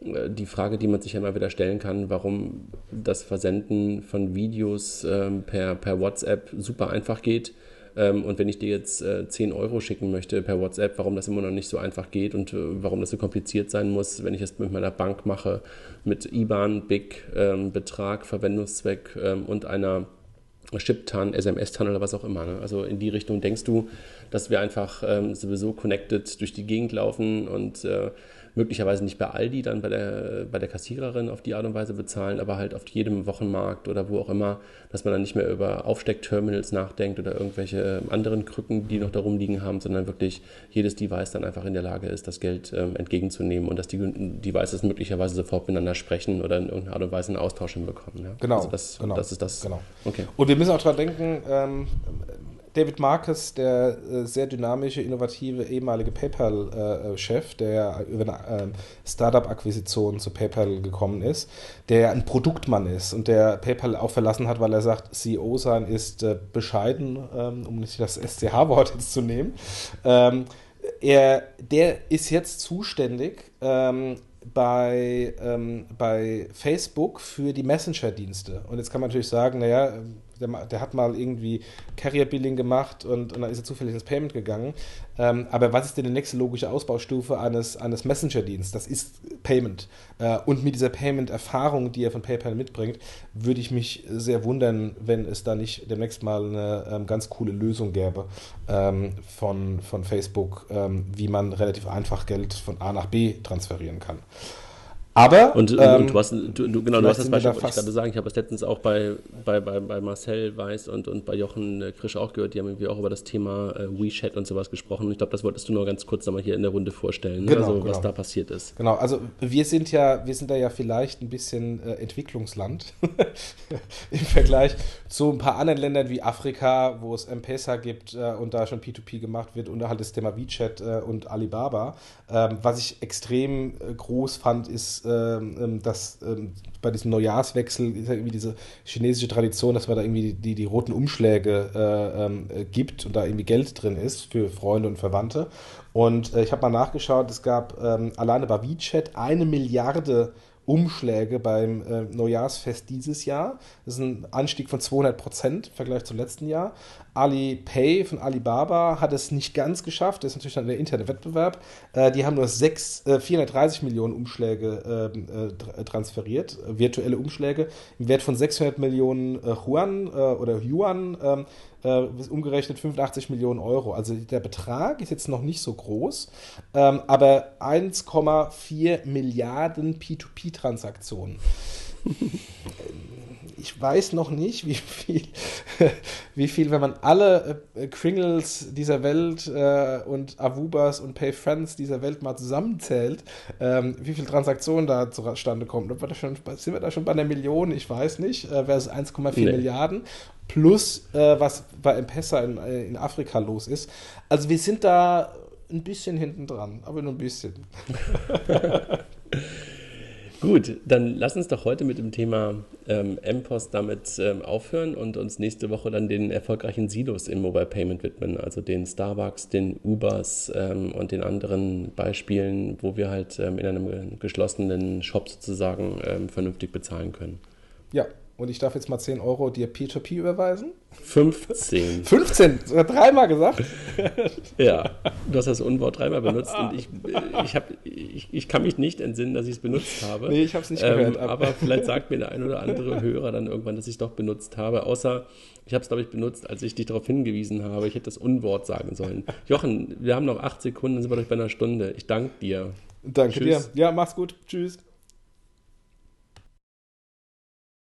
die Frage, die man sich immer wieder stellen kann, warum das Versenden von Videos ähm, per, per WhatsApp super einfach geht. Ähm, und wenn ich dir jetzt äh, 10 Euro schicken möchte per WhatsApp, warum das immer noch nicht so einfach geht und äh, warum das so kompliziert sein muss, wenn ich es mit meiner Bank mache, mit IBAN, BIC, ähm, Betrag, Verwendungszweck ähm, und einer Chip-TAN, SMS-TAN oder was auch immer. Ne? Also in die Richtung denkst du, dass wir einfach ähm, sowieso connected durch die Gegend laufen und äh, möglicherweise nicht bei Aldi dann bei der, bei der Kassiererin auf die Art und Weise bezahlen, aber halt auf jedem Wochenmarkt oder wo auch immer, dass man dann nicht mehr über Aufsteckterminals nachdenkt oder irgendwelche anderen Krücken, die noch darum liegen haben, sondern wirklich jedes Device dann einfach in der Lage ist, das Geld ähm, entgegenzunehmen und dass die Devices möglicherweise sofort miteinander sprechen oder in irgendeiner Art und Weise einen Austausch hinbekommen. Ja? Genau, also das, genau. das ist das. Genau. Okay. Und wir müssen auch daran denken, ähm, David Marcus, der äh, sehr dynamische, innovative ehemalige PayPal-Chef, äh, der über eine äh, Startup-Akquisition zu PayPal gekommen ist, der ein Produktmann ist und der PayPal auch verlassen hat, weil er sagt, CEO sein ist äh, bescheiden, ähm, um nicht das SCH-Wort jetzt zu nehmen. Ähm, er, der ist jetzt zuständig ähm, bei, ähm, bei Facebook für die Messenger-Dienste. Und jetzt kann man natürlich sagen, naja, der, der, hat mal irgendwie Carrier Billing gemacht und, und dann ist er zufällig ins Payment gegangen. Ähm, aber was ist denn die nächste logische Ausbaustufe eines, eines Messenger-Dienst? Das ist Payment. Äh, und mit dieser Payment-Erfahrung, die er von PayPal mitbringt, würde ich mich sehr wundern, wenn es da nicht demnächst mal eine ähm, ganz coole Lösung gäbe ähm, von, von Facebook, ähm, wie man relativ einfach Geld von A nach B transferieren kann. Aber. Und, ähm, und du hast, du, du, genau, du hast das Beispiel, wollte ich gerade sagen. Ich habe es letztens auch bei, bei, bei, bei Marcel Weiß und, und bei Jochen äh, Krisch auch gehört. Die haben irgendwie auch über das Thema äh, WeChat und sowas gesprochen. Ich glaube, das wolltest du nur ganz kurz nochmal hier in der Runde vorstellen, ne? genau, also, genau. was da passiert ist. Genau, also wir sind ja, wir sind da ja vielleicht ein bisschen äh, Entwicklungsland im Vergleich zu ein paar anderen Ländern wie Afrika, wo es M-Pesa gibt äh, und da schon P2P gemacht wird und halt das Thema WeChat äh, und Alibaba. Ähm, was ich extrem äh, groß fand, ist ähm, ähm, dass ähm, bei diesem Neujahrswechsel ist ja irgendwie diese chinesische Tradition, dass man da irgendwie die, die, roten Umschläge äh, ähm, äh, gibt und da irgendwie Geld drin ist für Freunde und Verwandte. Und äh, ich habe mal nachgeschaut, es gab ähm, alleine bei WeChat eine Milliarde Umschläge beim äh, Neujahrsfest dieses Jahr. Das ist ein Anstieg von 200 Prozent im Vergleich zum letzten Jahr. Alipay von Alibaba hat es nicht ganz geschafft. Das ist natürlich dann der interne Wettbewerb. Äh, die haben nur 6, äh, 430 Millionen Umschläge ähm, äh, transferiert, virtuelle Umschläge im Wert von 600 Millionen äh, Yuan äh, oder Yuan. Ähm, äh, umgerechnet 85 Millionen Euro. Also der Betrag ist jetzt noch nicht so groß, ähm, aber 1,4 Milliarden P2P-Transaktionen. ich weiß noch nicht, wie viel, wie viel, wenn man alle äh, Kringles dieser Welt äh, und Avubas und PayFriends dieser Welt mal zusammenzählt, ähm, wie viele Transaktionen da zustande kommen. Sind wir da schon bei einer Million? Ich weiß nicht. Äh, versus 1,4 nee. Milliarden. Plus, was bei M-Pesa in, in Afrika los ist. Also wir sind da ein bisschen hinten dran, aber nur ein bisschen. Gut, dann lass uns doch heute mit dem Thema ähm, M-Post damit ähm, aufhören und uns nächste Woche dann den erfolgreichen Silos im Mobile Payment widmen, also den Starbucks, den Ubers ähm, und den anderen Beispielen, wo wir halt ähm, in einem geschlossenen Shop sozusagen ähm, vernünftig bezahlen können. Ja, und ich darf jetzt mal 10 Euro dir P2P überweisen. 15. 15, sogar dreimal gesagt. ja, du hast das Unwort dreimal benutzt und ich, ich, hab, ich, ich kann mich nicht entsinnen, dass ich es benutzt habe. Nee, ich habe es nicht gehört. Ähm, aber vielleicht sagt mir der ein oder andere Hörer dann irgendwann, dass ich es doch benutzt habe. Außer, ich habe es, glaube ich, benutzt, als ich dich darauf hingewiesen habe. Ich hätte das Unwort sagen sollen. Jochen, wir haben noch acht Sekunden, dann sind wir durch bei einer Stunde. Ich danke dir. Danke Tschüss. dir. Ja, mach's gut. Tschüss.